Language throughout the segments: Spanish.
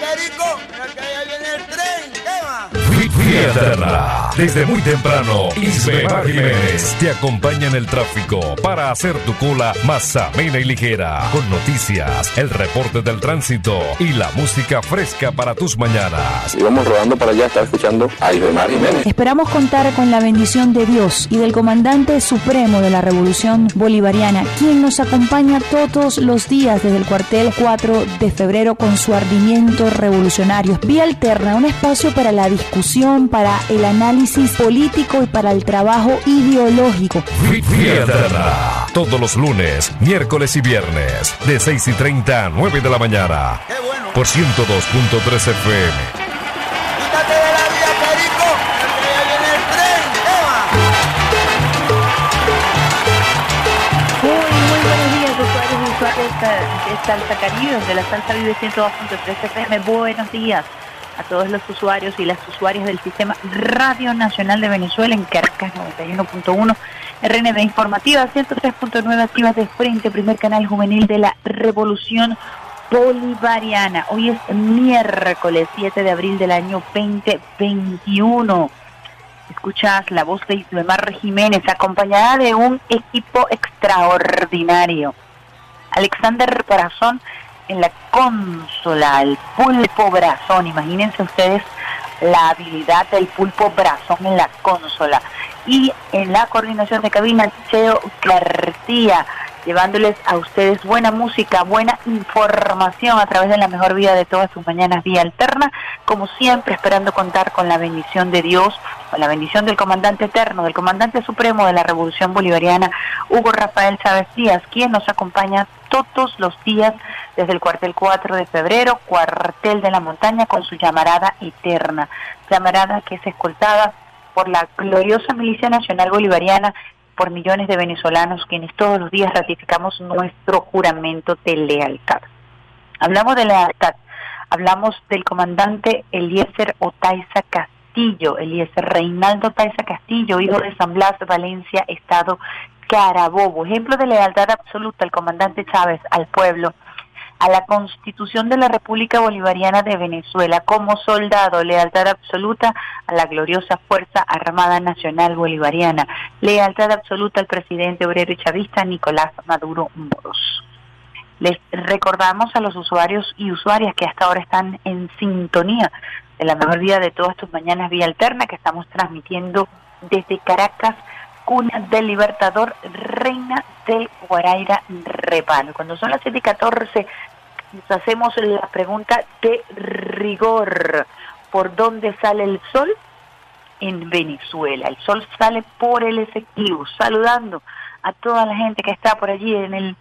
Perico, Vía Eterna. Desde muy temprano, Isbemar Jiménez te acompaña en el tráfico para hacer tu cola más amena y ligera. Con noticias, el reporte del tránsito y la música fresca para tus mañanas. Íbamos rodando para allá, estaba escuchando a Isbemar Jiménez. Esperamos contar con la bendición de Dios y del comandante supremo de la Revolución Bolivariana, quien nos acompaña todos los días desde el cuartel 4 de febrero con su ardimiento revolucionario. Vía Alterna, un espacio para la discusión, para el análisis político y para el trabajo ideológico. Eterna. Todos los lunes, miércoles y viernes, de 6 y 30 a 9 de la mañana. Por 102.3 FM. Quítate de Salsa Caribe, de la Salsa Vive 102.3 FM. Buenos días a todos los usuarios y las usuarias del Sistema Radio Nacional de Venezuela en Caracas 91.1, RNB Informativa 103.9 activas de frente, primer canal juvenil de la Revolución Bolivariana. Hoy es miércoles 7 de abril del año 2021. Escuchas la voz de Isbemar Jiménez, acompañada de un equipo extraordinario. Alexander Brazón en la consola, el pulpo Brazón. Imagínense ustedes la habilidad del pulpo Brazón en la consola. Y en la coordinación de cabina, Cheo García, llevándoles a ustedes buena música, buena información a través de la mejor vida de todas sus mañanas, vía alterna, como siempre esperando contar con la bendición de Dios, con la bendición del comandante eterno, del comandante supremo de la Revolución Bolivariana, Hugo Rafael Chávez Díaz, quien nos acompaña todos los días desde el cuartel 4 de febrero, cuartel de la montaña, con su llamarada eterna, llamarada que es escoltada por la gloriosa milicia nacional bolivariana por millones de venezolanos quienes todos los días ratificamos nuestro juramento de lealtad. Hablamos de lealtad, hablamos del comandante Eliezer Otaiza Castillo, Eliezer Reinaldo Otaiza Castillo, hijo de San Blas, Valencia, Estado Carabobo, ejemplo de lealtad absoluta al comandante Chávez, al pueblo, a la Constitución de la República Bolivariana de Venezuela como soldado, lealtad absoluta a la gloriosa Fuerza Armada Nacional Bolivariana, lealtad absoluta al presidente obrero y chavista Nicolás Maduro Moros. Les recordamos a los usuarios y usuarias que hasta ahora están en sintonía de la mejor vida de todas tus mañanas vía alterna que estamos transmitiendo desde Caracas, cuna del Libertador, reina del Guaraira Repano. Cuando son las 7 y 14 nos hacemos la pregunta de rigor. ¿Por dónde sale el sol? En Venezuela. El sol sale por el efectivo, saludando a toda la gente que está por allí en el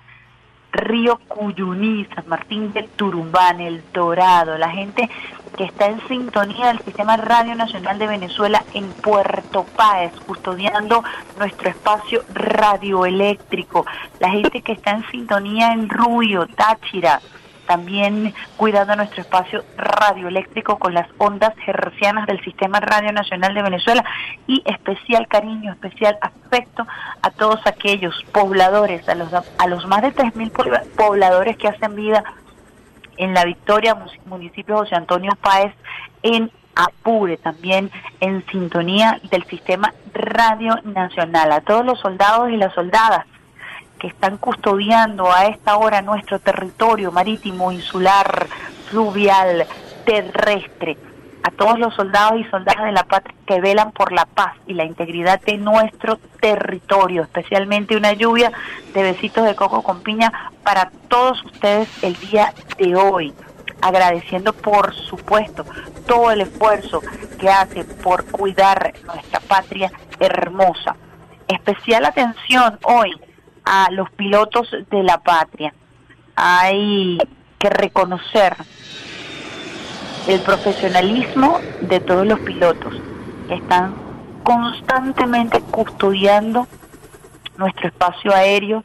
río Cuyuní, San Martín del Turumbán, El Dorado, la gente que está en sintonía del Sistema Radio Nacional de Venezuela en Puerto Páez, custodiando nuestro espacio radioeléctrico, la gente que está en sintonía en Rubio, Táchira, también cuidando nuestro espacio radioeléctrico con las ondas hercianas del Sistema Radio Nacional de Venezuela. Y especial cariño, especial afecto a todos aquellos pobladores, a los, a los más de 3.000 pobladores que hacen vida en La Victoria, municipio José Antonio Páez, en Apure, también en sintonía del Sistema Radio Nacional, a todos los soldados y las soldadas que están custodiando a esta hora nuestro territorio marítimo, insular, fluvial, terrestre, a todos los soldados y soldadas de la patria que velan por la paz y la integridad de nuestro territorio, especialmente una lluvia de besitos de coco con piña para todos ustedes el día de hoy agradeciendo por supuesto todo el esfuerzo que hace por cuidar nuestra patria hermosa. Especial atención hoy a los pilotos de la patria. Hay que reconocer el profesionalismo de todos los pilotos que están constantemente custodiando nuestro espacio aéreo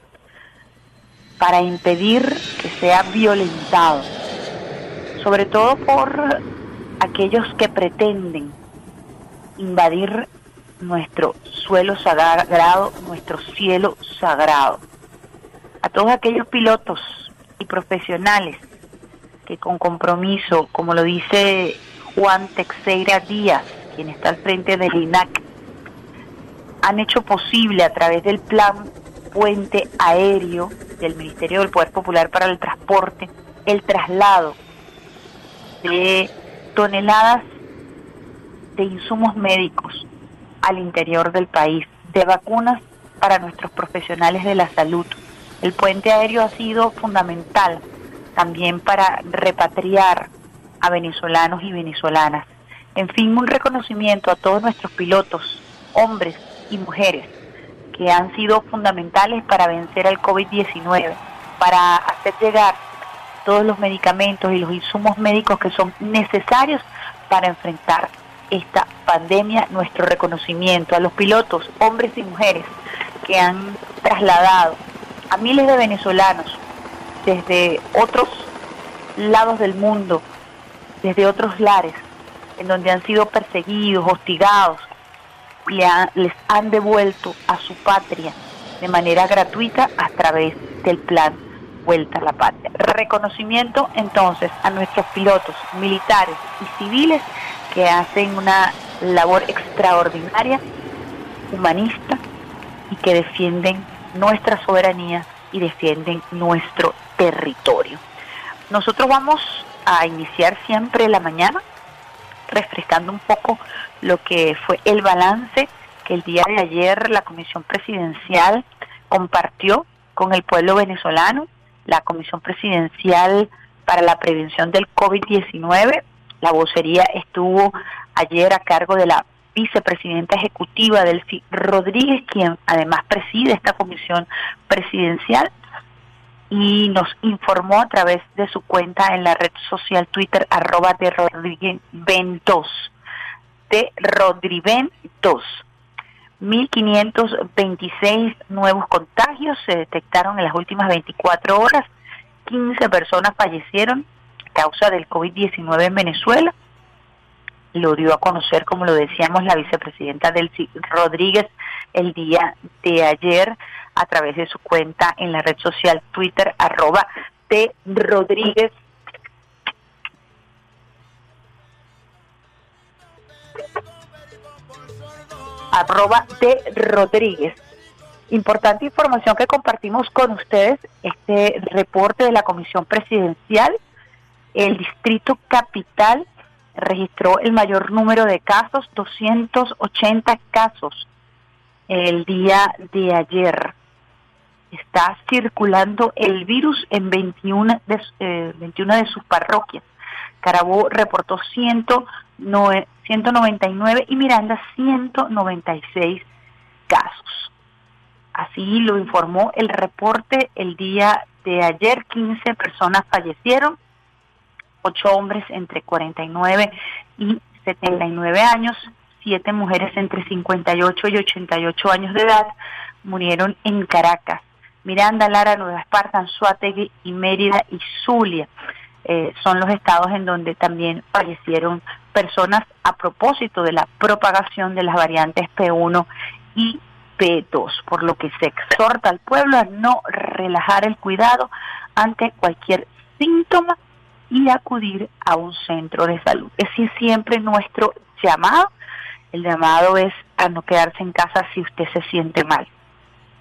para impedir que sea violentado, sobre todo por aquellos que pretenden invadir nuestro suelo sagrado, nuestro cielo sagrado. A todos aquellos pilotos y profesionales que con compromiso, como lo dice Juan Texeira Díaz, quien está al frente del INAC, han hecho posible a través del plan puente aéreo del Ministerio del Poder Popular para el Transporte el traslado de toneladas de insumos médicos al interior del país, de vacunas para nuestros profesionales de la salud. El puente aéreo ha sido fundamental también para repatriar a venezolanos y venezolanas. En fin, un reconocimiento a todos nuestros pilotos, hombres y mujeres, que han sido fundamentales para vencer al COVID-19, para hacer llegar todos los medicamentos y los insumos médicos que son necesarios para enfrentar esta pandemia, nuestro reconocimiento a los pilotos, hombres y mujeres, que han trasladado a miles de venezolanos desde otros lados del mundo, desde otros lares, en donde han sido perseguidos, hostigados, y les han devuelto a su patria de manera gratuita a través del plan Vuelta a la Patria. Reconocimiento entonces a nuestros pilotos militares y civiles que hacen una labor extraordinaria, humanista y que defienden nuestra soberanía y defienden nuestro territorio. Nosotros vamos a iniciar siempre la mañana refrescando un poco lo que fue el balance que el día de ayer la Comisión Presidencial compartió con el pueblo venezolano, la Comisión Presidencial para la Prevención del COVID-19. La vocería estuvo ayer a cargo de la vicepresidenta ejecutiva Delcy Rodríguez, quien además preside esta comisión presidencial y nos informó a través de su cuenta en la red social Twitter arroba de Rodríguez 2 de Rodriben 2. 1.526 nuevos contagios se detectaron en las últimas 24 horas. 15 personas fallecieron causa del COVID-19 en Venezuela. Lo dio a conocer, como lo decíamos, la vicepresidenta Delcy Rodríguez el día de ayer a través de su cuenta en la red social Twitter, arroba de Rodríguez. arroba de Rodríguez. Importante información que compartimos con ustedes, este reporte de la Comisión Presidencial, el Distrito Capital registró el mayor número de casos, 280 casos el día de ayer está circulando el virus en 21 de, eh, de sus parroquias. Carabó reportó 199 y Miranda 196 casos. Así lo informó el reporte el día de ayer. 15 personas fallecieron, 8 hombres entre 49 y 79 años, 7 mujeres entre 58 y 88 años de edad murieron en Caracas. Miranda, Lara, Nueva Esparta, Anzuategui y Mérida y Zulia. Eh, son los estados en donde también fallecieron personas a propósito de la propagación de las variantes P1 y P2, por lo que se exhorta al pueblo a no relajar el cuidado ante cualquier síntoma y acudir a un centro de salud. Ese es siempre nuestro llamado. El llamado es a no quedarse en casa si usted se siente mal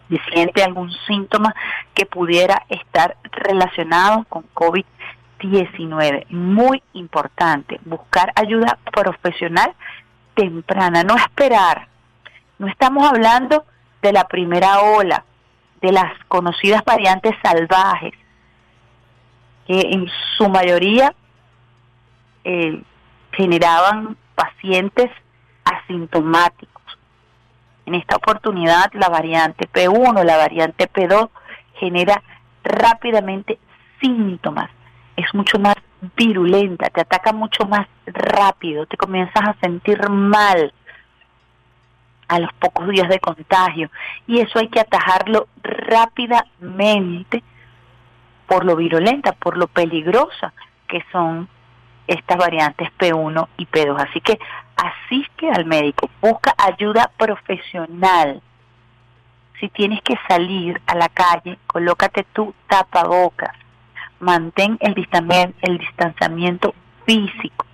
si siente algún síntoma que pudiera estar relacionado con COVID-19. Muy importante, buscar ayuda profesional temprana, no esperar. No estamos hablando de la primera ola, de las conocidas variantes salvajes, que en su mayoría eh, generaban pacientes asintomáticos en esta oportunidad, la variante P1, la variante P2 genera rápidamente síntomas. Es mucho más virulenta, te ataca mucho más rápido, te comienzas a sentir mal a los pocos días de contagio. Y eso hay que atajarlo rápidamente por lo virulenta, por lo peligrosa que son estas variantes P1 y P2. Así que asiste al médico, busca ayuda profesional. Si tienes que salir a la calle, colócate tu tapabocas. mantén el distanciamiento físico,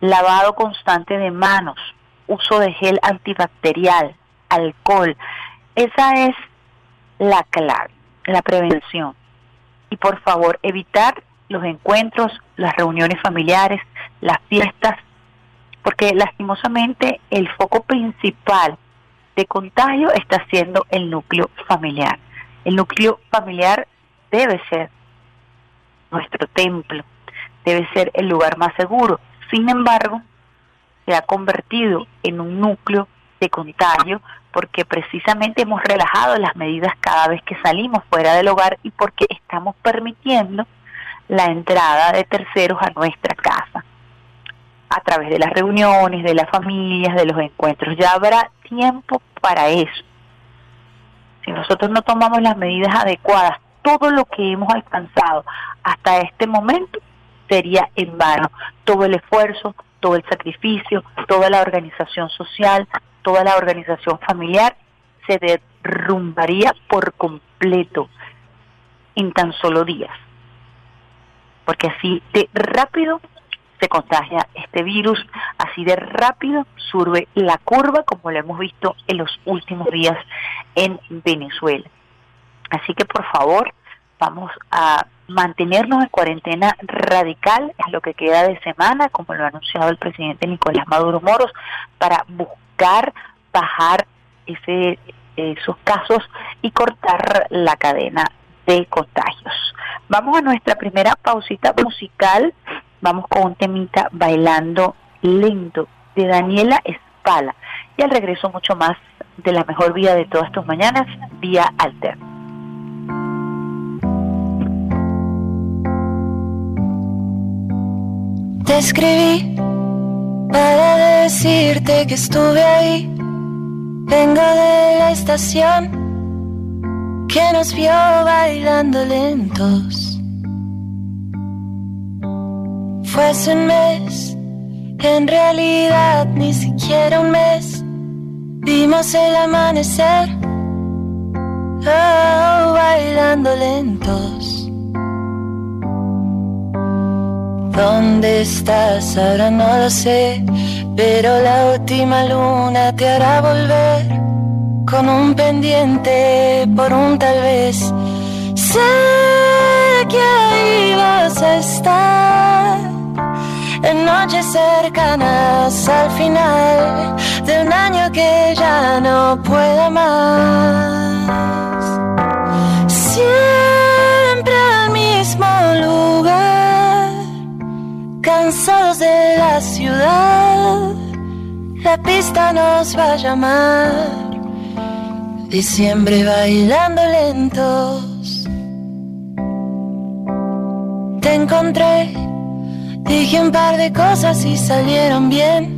lavado constante de manos, uso de gel antibacterial, alcohol. Esa es la clave, la prevención. Y por favor, evitar los encuentros, las reuniones familiares, las fiestas, porque lastimosamente el foco principal de contagio está siendo el núcleo familiar. El núcleo familiar debe ser nuestro templo, debe ser el lugar más seguro. Sin embargo, se ha convertido en un núcleo de contagio porque precisamente hemos relajado las medidas cada vez que salimos fuera del hogar y porque estamos permitiendo la entrada de terceros a nuestra casa a través de las reuniones, de las familias, de los encuentros. Ya habrá tiempo para eso. Si nosotros no tomamos las medidas adecuadas, todo lo que hemos alcanzado hasta este momento sería en vano. Todo el esfuerzo, todo el sacrificio, toda la organización social, toda la organización familiar se derrumbaría por completo en tan solo días. Porque así de rápido se contagia este virus, así de rápido surbe la curva como lo hemos visto en los últimos días en Venezuela. Así que por favor, vamos a mantenernos en cuarentena radical en lo que queda de semana, como lo ha anunciado el presidente Nicolás Maduro Moros, para buscar bajar ese, esos casos y cortar la cadena de contagios. Vamos a nuestra primera pausita musical, vamos con un temita bailando lento de Daniela Espala y al regreso mucho más de la mejor vida de todas tus mañanas, vía alterna. Te escribí para decirte que estuve ahí. Vengo de la estación que nos vio bailando lentos. Fue hace un mes, en realidad ni siquiera un mes. Vimos el amanecer, oh, bailando lentos. ¿Dónde estás? Ahora no lo sé, pero la última luna te hará volver con un pendiente por un tal vez. Sé que ahí vas a estar en noches cercanas al final de un año que ya no pueda más. Siempre al mismo lugar cansados de la ciudad, la pista nos va a llamar. Diciembre bailando lentos. Te encontré, dije un par de cosas y salieron bien.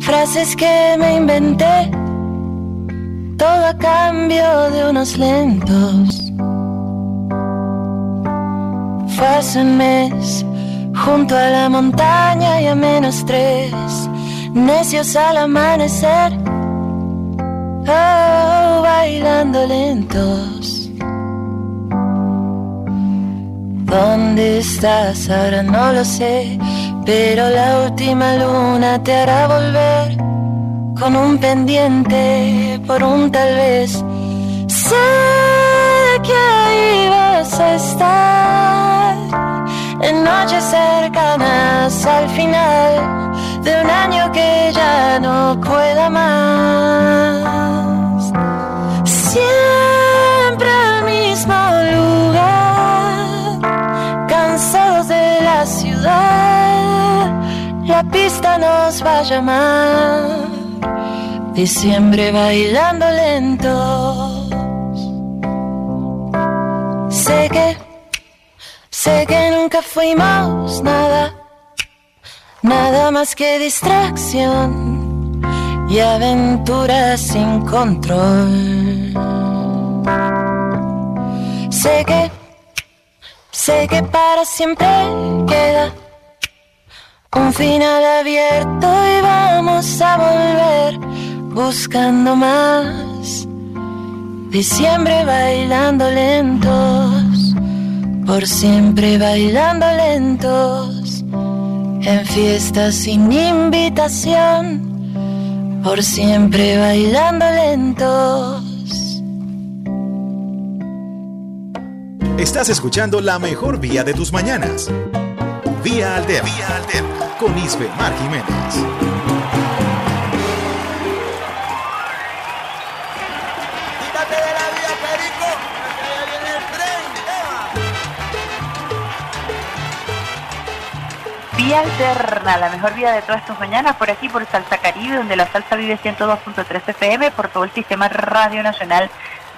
Frases que me inventé, todo a cambio de unos lentos. Fue hace un mes junto a la montaña y a menos tres, necios al amanecer, oh, bailando lentos. ¿Dónde estás? Ahora no lo sé, pero la última luna te hará volver con un pendiente por un tal vez. Sé cercanas al final de un año que ya no pueda más. Siempre al mismo lugar, cansados de la ciudad, la pista nos va a llamar. Diciembre bailando lentos. Sé que Sé que nunca fuimos nada, nada más que distracción y aventuras sin control. Sé que, sé que para siempre queda un final abierto y vamos a volver buscando más. Diciembre bailando lentos por siempre bailando lentos, en fiestas sin invitación, por siempre bailando lentos. Estás escuchando la mejor vía de tus mañanas. Vía Alterna, vía Alterna con Isbe Mar Jiménez. Vía alterna, la mejor vía de todas tus mañanas, por aquí por Salsa Caribe, donde la salsa vive 102.3 FM, por todo el sistema Radio Nacional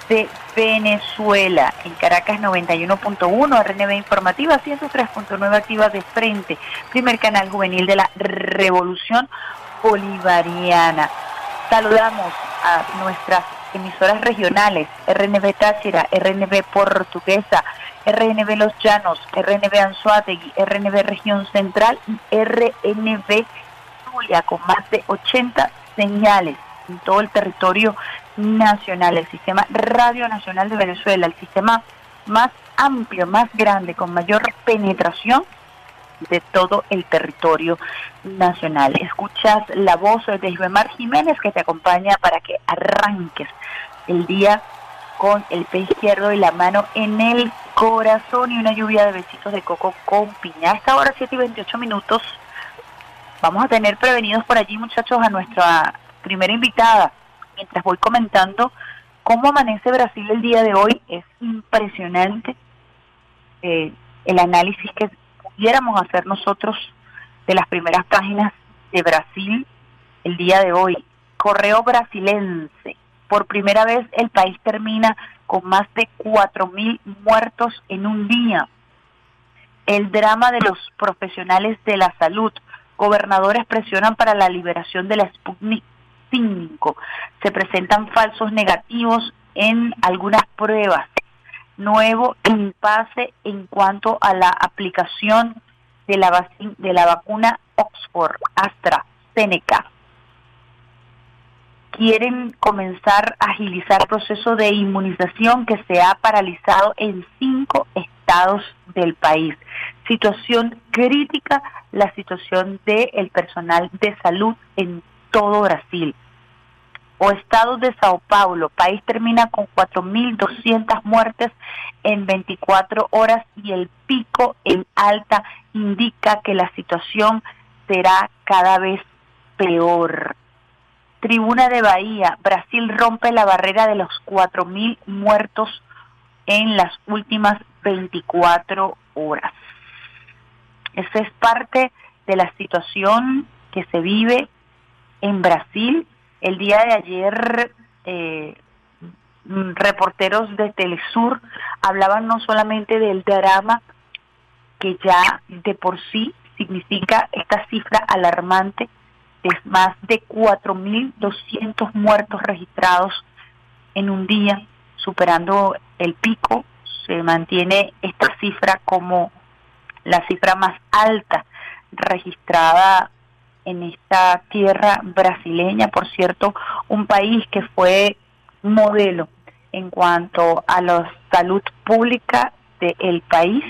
de Venezuela. En Caracas 91.1, RNB Informativa 103.9 activa de frente, primer canal juvenil de la Revolución Bolivariana. Saludamos a nuestras emisoras regionales, RNB Táchira, RNB Portuguesa, RNB Los Llanos, RNB Anzuategui, RNB Región Central y RNB Zulia, con más de 80 señales en todo el territorio nacional, el sistema Radio Nacional de Venezuela, el sistema más amplio, más grande, con mayor penetración de todo el territorio nacional. Escuchas la voz de Isbemar Jiménez que te acompaña para que arranques el día con el pie izquierdo y la mano en el corazón y una lluvia de besitos de coco con piña. A esta hora, 7 y 28 minutos, vamos a tener prevenidos por allí, muchachos, a nuestra primera invitada. Mientras voy comentando cómo amanece Brasil el día de hoy, es impresionante eh, el análisis que pudiéramos hacer nosotros de las primeras páginas de Brasil el día de hoy. Correo brasilense. Por primera vez el país termina con más de 4.000 muertos en un día. El drama de los profesionales de la salud. Gobernadores presionan para la liberación de la Sputnik 5. Se presentan falsos negativos en algunas pruebas. Nuevo impasse en cuanto a la aplicación de la, de la vacuna Oxford AstraZeneca. Quieren comenzar a agilizar el proceso de inmunización que se ha paralizado en cinco estados del país. Situación crítica, la situación del personal de salud en todo Brasil. O estado de Sao Paulo, país termina con 4.200 muertes en 24 horas y el pico en alta indica que la situación será cada vez peor. Tribuna de Bahía, Brasil rompe la barrera de los 4.000 muertos en las últimas 24 horas. Esa es parte de la situación que se vive en Brasil. El día de ayer, eh, reporteros de Telesur hablaban no solamente del drama que ya de por sí significa esta cifra alarmante más de 4.200 muertos registrados en un día, superando el pico. Se mantiene esta cifra como la cifra más alta registrada en esta tierra brasileña, por cierto, un país que fue modelo en cuanto a la salud pública del país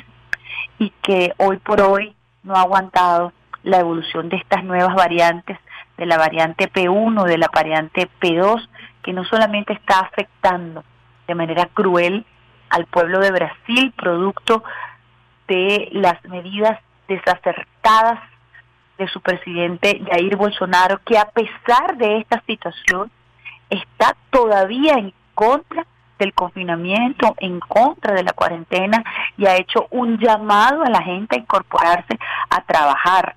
y que hoy por hoy no ha aguantado la evolución de estas nuevas variantes, de la variante P1, de la variante P2, que no solamente está afectando de manera cruel al pueblo de Brasil, producto de las medidas desacertadas de su presidente Jair Bolsonaro, que a pesar de esta situación está todavía en contra del confinamiento, en contra de la cuarentena y ha hecho un llamado a la gente a incorporarse a trabajar,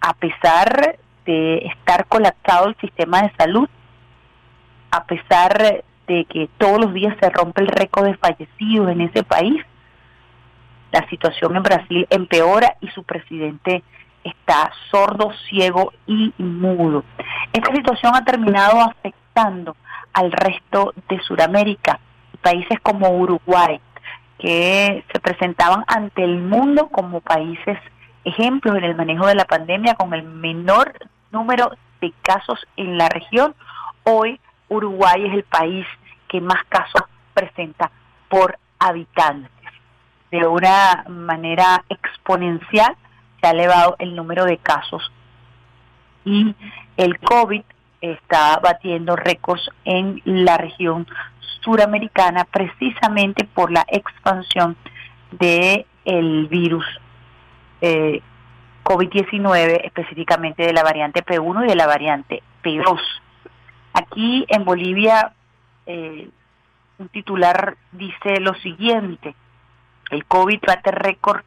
a pesar de estar colapsado el sistema de salud, a pesar de que todos los días se rompe el récord de fallecidos en ese país, la situación en Brasil empeora y su presidente está sordo, ciego y mudo. Esta situación ha terminado afectando al resto de Sudamérica, países como Uruguay, que se presentaban ante el mundo como países ejemplos en el manejo de la pandemia con el menor número de casos en la región. Hoy Uruguay es el país que más casos presenta por habitantes. de una manera exponencial se ha elevado el número de casos y el COVID está batiendo récords en la región suramericana precisamente por la expansión de el virus eh, COVID-19, específicamente de la variante P1 y de la variante P2. Aquí en Bolivia, eh, un titular dice lo siguiente, el COVID bate récord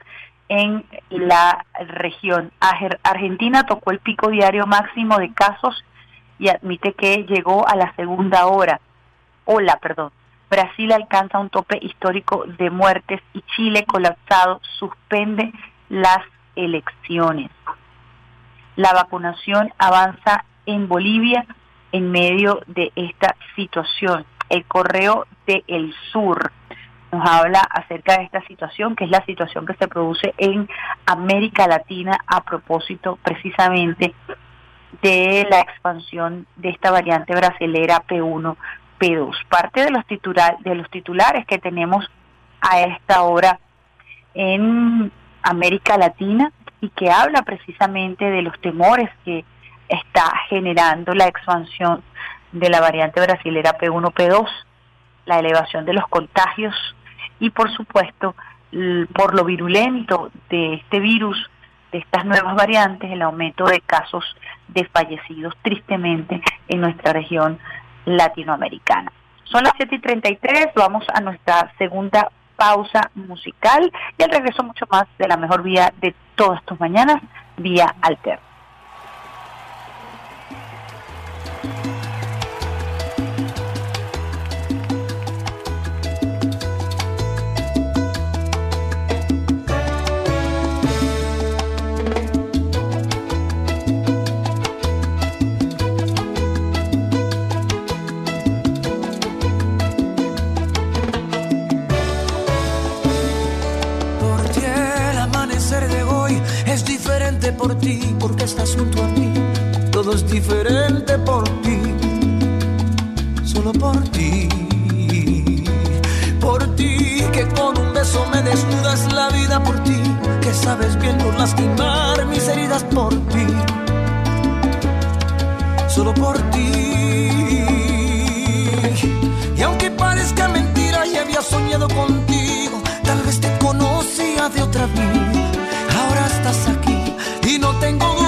en la región. Argentina tocó el pico diario máximo de casos y admite que llegó a la segunda hora. Hola, perdón. Brasil alcanza un tope histórico de muertes y Chile colapsado suspende las elecciones. La vacunación avanza en Bolivia en medio de esta situación. El correo de El Sur nos habla acerca de esta situación, que es la situación que se produce en América Latina a propósito precisamente de la expansión de esta variante brasilera P1, P2. Parte de los, titular, de los titulares que tenemos a esta hora en América Latina y que habla precisamente de los temores que está generando la expansión de la variante brasilera P1, P2, la elevación de los contagios y por supuesto por lo virulento de este virus, de estas nuevas variantes, el aumento de casos de fallecidos tristemente en nuestra región latinoamericana. Son las 7 y 33, vamos a nuestra segunda pausa musical y al regreso mucho más de la mejor vía de todas tus mañanas, vía alterna. Por ti, porque estás junto a mí. Todo es diferente por ti, solo por ti. Por ti, que con un beso me desnudas la vida por ti, que sabes bien no lastimar mis heridas por ti. Solo por ti. Y aunque parezca mentira, ya había soñado contigo. Tal vez te conocía de otra vida. Ahora estás aquí tengo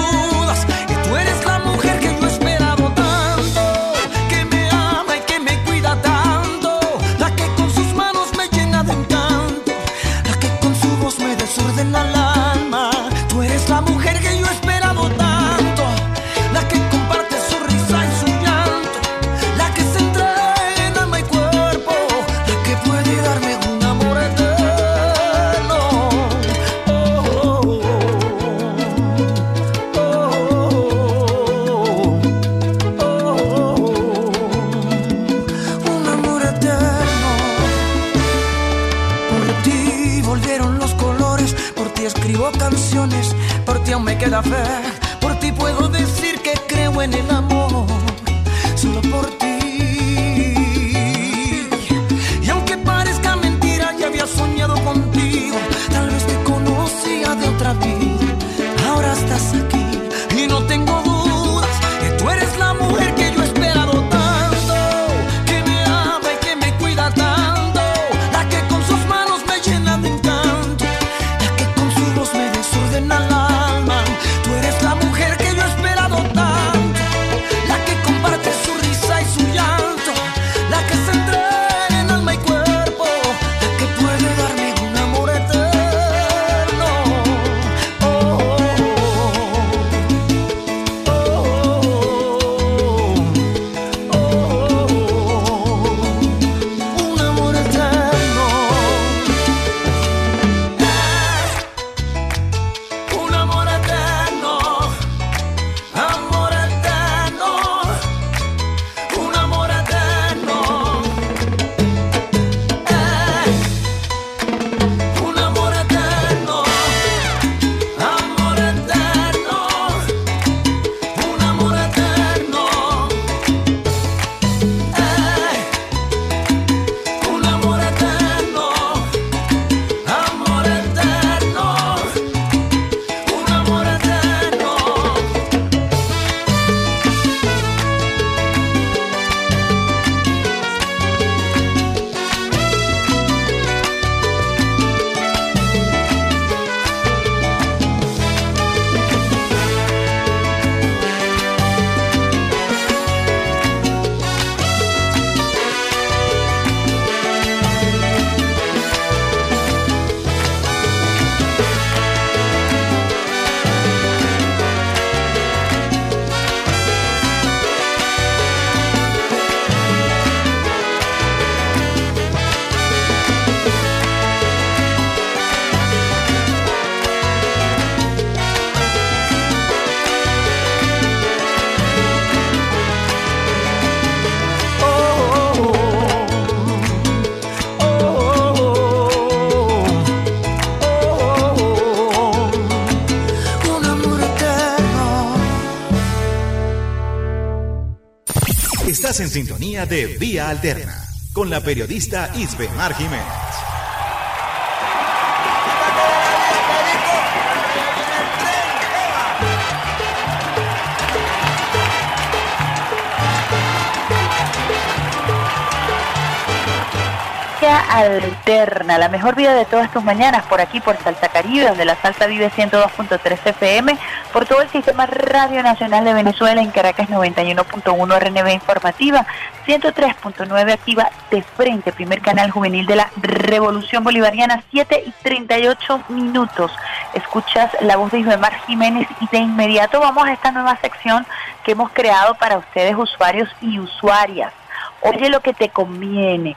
de Vía Alterna con la periodista Isbe Mar Jiménez. Alterna, la mejor vida de todas tus mañanas, por aquí por Salta Caribe, donde la salsa vive 102.3 FM, por todo el sistema Radio Nacional de Venezuela en Caracas 91.1 RNB Informativa, 103.9 activa de frente, primer canal juvenil de la Revolución Bolivariana, 7 y 38 minutos. Escuchas la voz de Ismael Jiménez y de inmediato vamos a esta nueva sección que hemos creado para ustedes usuarios y usuarias. Oye lo que te conviene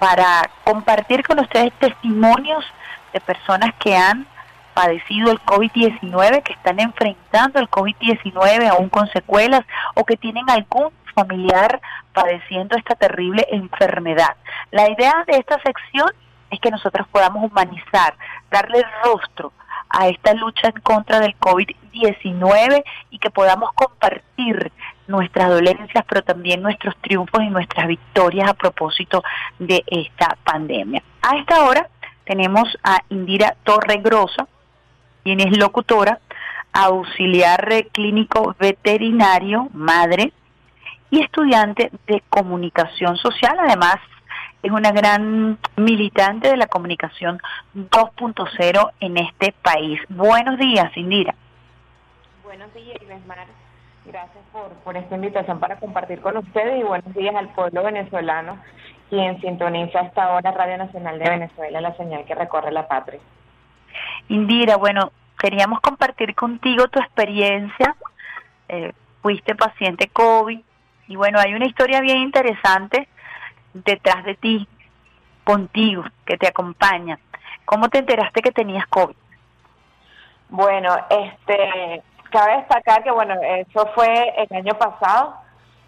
para compartir con ustedes testimonios de personas que han padecido el COVID-19, que están enfrentando el COVID-19 aún con secuelas o que tienen algún familiar padeciendo esta terrible enfermedad. La idea de esta sección es que nosotros podamos humanizar, darle rostro a esta lucha en contra del COVID-19 y que podamos compartir nuestras dolencias, pero también nuestros triunfos y nuestras victorias a propósito de esta pandemia. A esta hora tenemos a Indira Torregrosa, quien es locutora, auxiliar clínico veterinario, madre y estudiante de comunicación social. Además, es una gran militante de la comunicación 2.0 en este país. Buenos días, Indira. Buenos días, Mar. Gracias por, por esta invitación para compartir con ustedes y buenos días al pueblo venezolano quien sintoniza esta hora Radio Nacional de Venezuela, la señal que recorre la patria. Indira, bueno, queríamos compartir contigo tu experiencia. Eh, fuiste paciente COVID y bueno, hay una historia bien interesante detrás de ti, contigo, que te acompaña. ¿Cómo te enteraste que tenías COVID? Bueno, este, Cabe destacar que, bueno, eso fue el año pasado,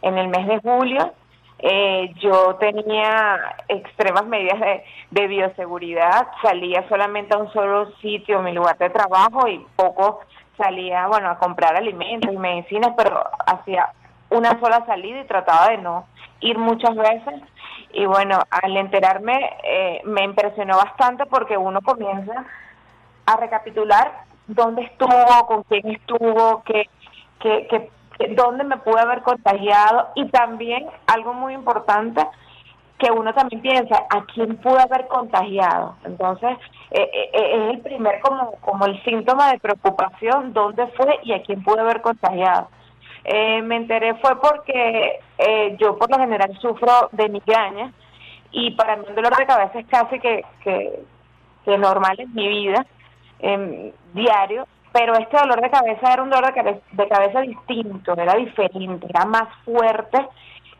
en el mes de julio. Eh, yo tenía extremas medidas de, de, bioseguridad, salía solamente a un solo sitio, mi lugar de trabajo, y poco salía, bueno, a comprar alimentos y medicinas, pero hacía una sola salida y trataba de no ir muchas veces. Y bueno, al enterarme eh, me impresionó bastante porque uno comienza a recapitular dónde estuvo, con quién estuvo, que, que, dónde me pude haber contagiado y también algo muy importante que uno también piensa a quién pude haber contagiado. Entonces, eh, eh, eh, es el primer como, como el síntoma de preocupación, dónde fue y a quién pude haber contagiado. Me enteré fue porque yo por lo general sufro de migraña y para mí un dolor de cabeza es casi que, que, normal en mi vida eh, diario, pero este dolor de cabeza era un dolor de cabeza, de cabeza distinto, era diferente, era más fuerte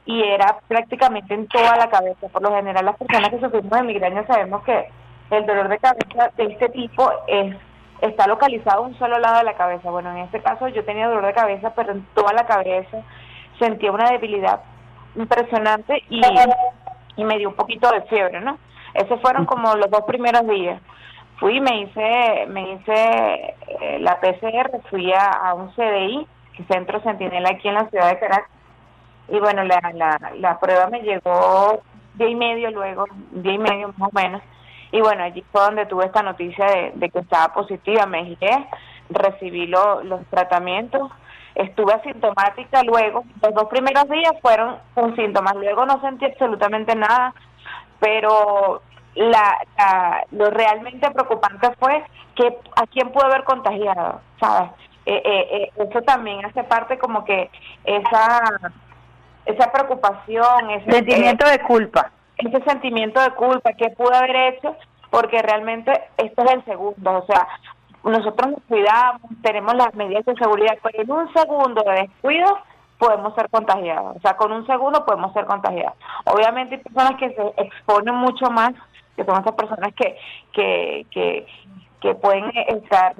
y era prácticamente en toda la cabeza. Por lo general, las personas que sufrimos de migraña sabemos que el dolor de cabeza de este tipo es está localizado un solo lado de la cabeza. Bueno, en este caso yo tenía dolor de cabeza, pero en toda la cabeza sentía una debilidad impresionante y, y me dio un poquito de fiebre, ¿no? Esos fueron como los dos primeros días fui, me hice, me hice eh, la PCR, fui a, un CDI, Centro Centinela aquí en la ciudad de Caracas, y bueno, la, la, la prueba me llegó día y medio luego, día y medio más o menos, y bueno, allí fue donde tuve esta noticia de, que estaba positiva, me dije, recibí los tratamientos, estuve asintomática luego, los dos primeros días fueron con síntomas, luego no sentí absolutamente nada, pero la, lo realmente preocupante fue que a quién pudo haber contagiado, ¿sabes? Eh, eh, eh, eso también hace parte como que esa esa preocupación, ese sentimiento de culpa, ese sentimiento de culpa que pudo haber hecho, porque realmente esto es el segundo, o sea, nosotros nos cuidamos, tenemos las medidas de seguridad, pero en un segundo de descuido podemos ser contagiados, o sea, con un segundo podemos ser contagiados. Obviamente hay personas que se exponen mucho más que son esas personas que, que, que, que pueden estar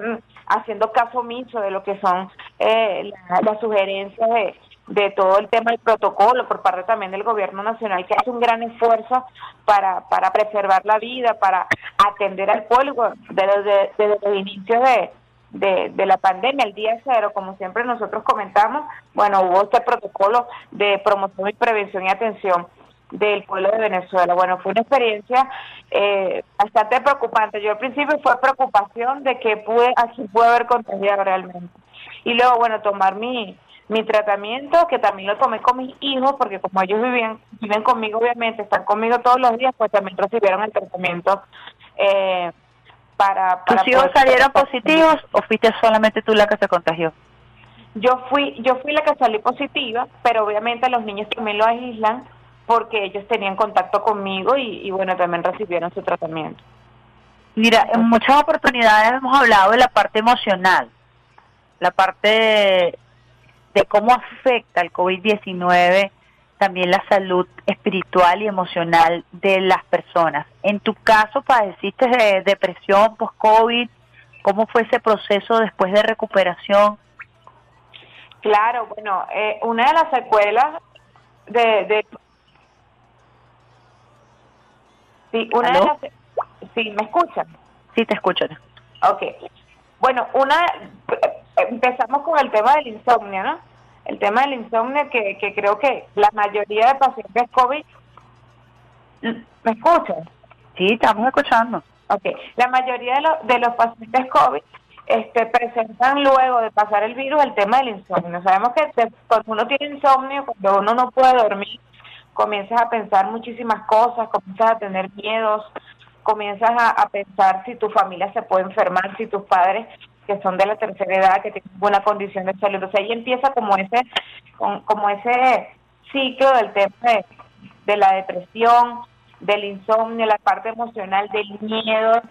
haciendo caso omiso de lo que son eh, las sugerencias de, de todo el tema del protocolo por parte también del gobierno nacional que hace un gran esfuerzo para, para preservar la vida, para atender al pueblo desde, desde los inicios de, de, la pandemia, el día cero, como siempre nosotros comentamos, bueno, hubo este protocolo de promoción y prevención y atención del pueblo de Venezuela. Bueno, fue una experiencia eh, bastante preocupante. Yo al principio fue preocupación de que pude, así pude haber contagiado realmente. Y luego, bueno, tomar mi, mi tratamiento, que también lo tomé con mis hijos, porque como ellos vivían, viven conmigo obviamente, están conmigo todos los días, pues también recibieron el tratamiento eh, para, para... ¿Tus hijos salieron positivos o fuiste solamente tú la que se contagió? Yo fui, yo fui la que salí positiva, pero obviamente los niños también lo aíslan porque ellos tenían contacto conmigo y, y bueno, también recibieron su tratamiento. Mira, en muchas oportunidades hemos hablado de la parte emocional, la parte de cómo afecta el COVID-19 también la salud espiritual y emocional de las personas. En tu caso, padeciste de depresión post-COVID, ¿cómo fue ese proceso después de recuperación? Claro, bueno, eh, una de las secuelas de... de sí, una de las... Sí, ¿me escuchan? Sí, te escucho. Ok. Bueno, una... Empezamos con el tema del insomnio, ¿no? el tema del insomnio que, que creo que la mayoría de pacientes COVID ¿me escuchan? Sí, estamos escuchando. Ok, la mayoría de, los de los pacientes COVID este, presentan luego de pasar el virus el tema del insomnio. Sabemos que cuando uno tiene insomnio, cuando uno no puede dormir, comienzas a pensar muchísimas cosas, comienzas a tener miedos, comienzas a, a pensar si tu familia se puede enfermar, si tus padres que son de la tercera edad, que tienen buena condición de salud. O sea, ahí empieza como ese, como ese ciclo del tema de, la depresión, del insomnio, la parte emocional, del miedo,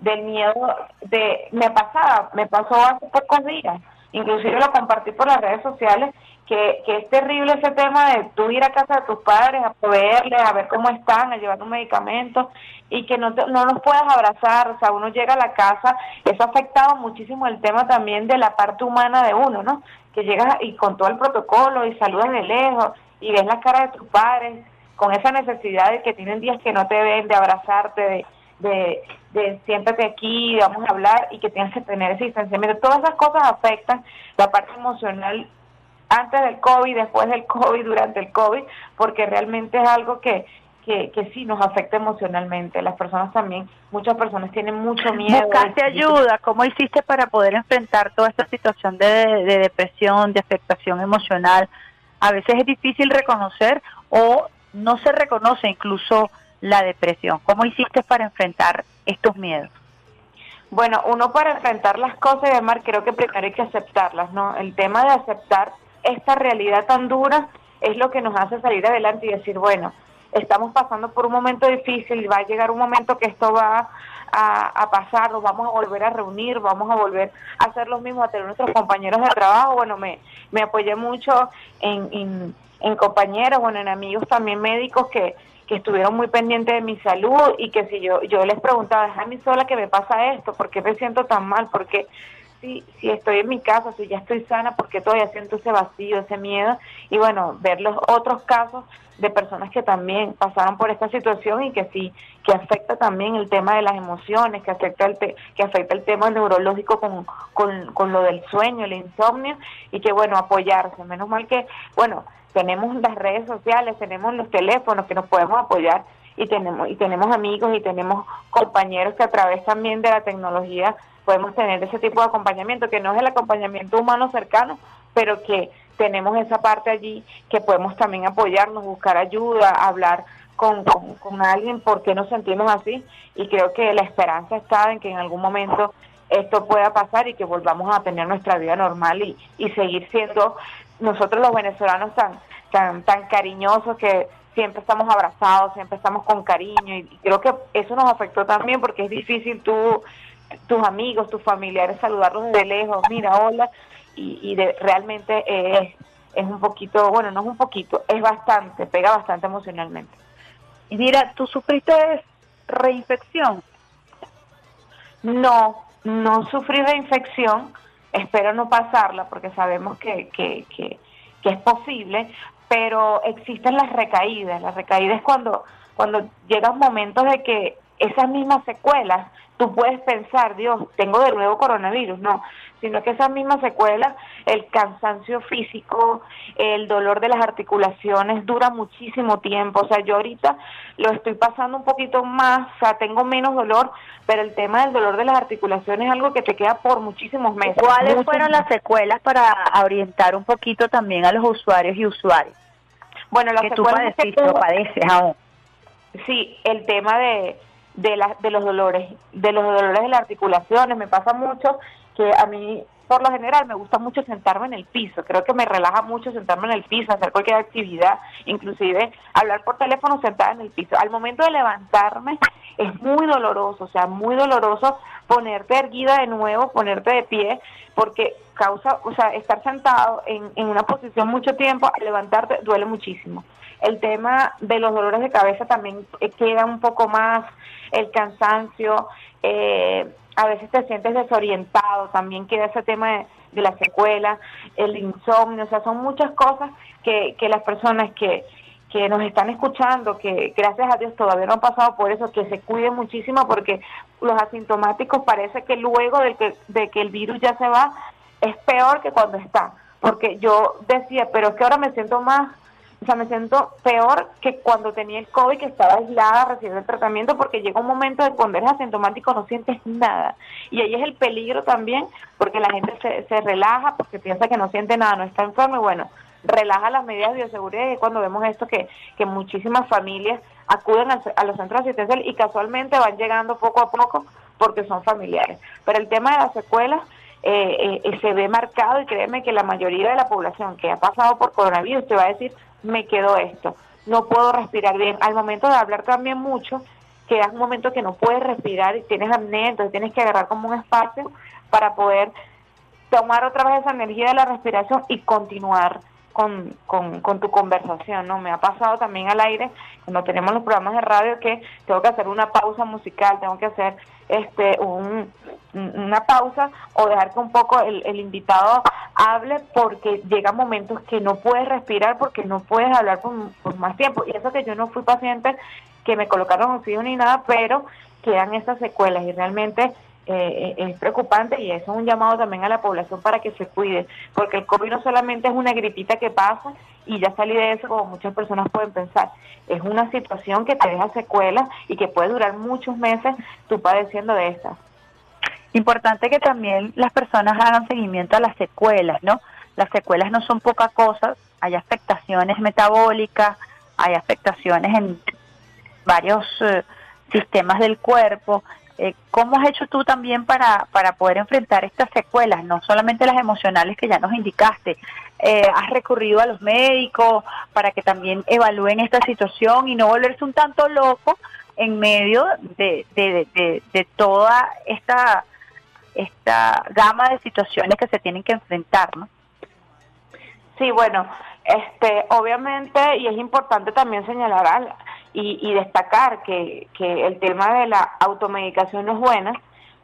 del miedo de... Me pasaba, me pasó hace pocos días, inclusive lo compartí por las redes sociales, que, que es terrible ese tema de tú ir a casa de tus padres a proveerles, a ver cómo están, a llevar un medicamento y que no, no los puedas abrazar, o sea, uno llega a la casa, eso ha afectado muchísimo el tema también de la parte humana de uno, ¿no? Que llegas y con todo el protocolo y saludas de lejos y ves la cara de tus padres con esa necesidad de que tienen días que no te ven, de abrazarte, de, de, de siéntate aquí, vamos a hablar y que tienes que tener ese distanciamiento. Todas esas cosas afectan la parte emocional antes del COVID, después del COVID, durante el COVID, porque realmente es algo que, que, que sí nos afecta emocionalmente. Las personas también, muchas personas tienen mucho miedo. ¿Buscaste ayuda? ¿Cómo hiciste para poder enfrentar toda esta situación de, de depresión, de afectación emocional? A veces es difícil reconocer o no se reconoce incluso la depresión. ¿Cómo hiciste para enfrentar estos miedos? Bueno, uno para enfrentar las cosas y demás, creo que primero hay que aceptarlas, ¿no? El tema de aceptar esta realidad tan dura es lo que nos hace salir adelante y decir, bueno, estamos pasando por un momento difícil, va a llegar un momento que esto va a, pasar, nos vamos a volver a reunir, vamos a volver a hacer lo mismo, a tener nuestros compañeros de trabajo. Bueno, me, apoyé mucho en, en, compañeros, bueno, en amigos también médicos que, que estuvieron muy pendientes de mi salud y que si yo, yo les preguntaba, es a mí sola que me pasa esto, ¿por qué me siento tan mal? Porque si, estoy en mi casa, si ya estoy sana, porque todavía siento ese vacío, ese miedo, y bueno, ver los otros casos de personas que también pasaron por esta situación y que sí, que afecta también el tema de las emociones, que afecta el, que afecta el tema neurológico con, con, con lo del sueño, el insomnio, y que bueno, apoyarse, menos mal que, bueno, tenemos las redes sociales, tenemos los teléfonos que nos podemos apoyar y tenemos y tenemos amigos y tenemos compañeros que a través también de la tecnología podemos tener ese tipo de acompañamiento, que no es el acompañamiento humano cercano, pero que tenemos esa parte allí que podemos también apoyarnos, buscar ayuda, hablar con, con, alguien por qué nos sentimos así y creo que la esperanza está en que en algún momento esto pueda pasar y que volvamos a tener nuestra vida normal y, y seguir siendo nosotros los venezolanos tan, tan, tan cariñosos que siempre estamos abrazados, siempre estamos con cariño y creo que eso nos afectó también porque es difícil tú tus amigos, tus familiares, saludarlos desde lejos, mira, hola, y, y de, realmente es, un poquito, bueno, no es un poquito, es bastante, pega bastante emocionalmente. Y mira, ¿tú sufriste reinfección? No, no sufrí reinfección, espero no pasarla porque sabemos que, que, que, que es posible, pero existen las recaídas, las recaídas cuando, cuando llegan momentos de que esas mismas secuelas, tú puedes pensar, Dios, tengo de nuevo coronavirus, no, sino que esas mismas secuelas, el cansancio físico, el dolor de las articulaciones dura muchísimo tiempo, o sea, yo ahorita lo estoy pasando un poquito más, o sea, tengo menos dolor, pero el tema del dolor de las articulaciones es algo que te queda por muchísimos meses. ¿Cuáles fueron las secuelas para orientar un poquito también a los usuarios y usuarias? Bueno, las que tú secuelas padeciste o padeces aún. Sí, el tema de, de, la, de los dolores, de los dolores de las articulaciones, me pasa mucho que a mí por lo general me gusta mucho sentarme en el piso, creo que me relaja mucho sentarme en el piso, hacer cualquier actividad, inclusive hablar por teléfono sentada en el piso. Al momento de levantarme es muy doloroso, o sea, muy doloroso ponerte erguida de nuevo, ponerte de pie, porque causa, o sea, estar sentado en, en una posición mucho tiempo, levantarte duele muchísimo. El tema de los dolores de cabeza también eh, queda un poco más, el cansancio, eh, a veces te sientes desorientado, también queda ese tema de, de la secuela, el insomnio, o sea, son muchas cosas que, que las personas que, que nos están escuchando, que gracias a Dios todavía no han pasado por eso, que se cuiden muchísimo porque los asintomáticos parece que luego de que, de que el virus ya se va, es peor que cuando está. Porque yo decía, pero es que ahora me siento más o sea, me siento peor que cuando tenía el COVID, que estaba aislada recibiendo el tratamiento, porque llega un momento de cuando eres asintomático no sientes nada. Y ahí es el peligro también, porque la gente se, se relaja, porque piensa que no siente nada, no está enfermo, y bueno, relaja las medidas de bioseguridad, y cuando vemos esto que, que muchísimas familias acuden a, a los centros asistenciales y casualmente van llegando poco a poco porque son familiares. Pero el tema de las secuelas eh, eh, se ve marcado y créeme que la mayoría de la población que ha pasado por coronavirus te va a decir, me quedó esto, no puedo respirar bien. Al momento de hablar también mucho, quedas un momento que no puedes respirar y tienes apnea, entonces tienes que agarrar como un espacio para poder tomar otra vez esa energía de la respiración y continuar con, con, con, tu conversación, ¿no? Me ha pasado también al aire, cuando tenemos los programas de radio, que tengo que hacer una pausa musical, tengo que hacer este un, una pausa o dejar que un poco el, el invitado hable porque llegan momentos que no puedes respirar porque no puedes hablar por, más tiempo. Y eso que yo no fui paciente que me colocaron oxígeno ni nada, pero quedan esas secuelas y realmente eh, es preocupante y eso es un llamado también a la población para que se cuide, porque el COVID no solamente es una gripita que pasa y ya salí de eso como muchas personas pueden pensar, es una situación que te deja secuelas y que puede durar muchos meses tú padeciendo de estas. Importante que también las personas hagan seguimiento a las secuelas, ¿no? Las secuelas no son poca cosa, hay afectaciones metabólicas, hay afectaciones en varios eh, sistemas del cuerpo eh, ¿Cómo has hecho tú también para, para poder enfrentar estas secuelas, no solamente las emocionales que ya nos indicaste? Eh, ¿Has recurrido a los médicos para que también evalúen esta situación y no volverse un tanto loco en medio de, de, de, toda esta, esta gama de situaciones que se tienen que enfrentar? ¿no? Sí, bueno, este, obviamente, y es importante también señalar al, y, y destacar que, que el tema de la automedicación no es buena,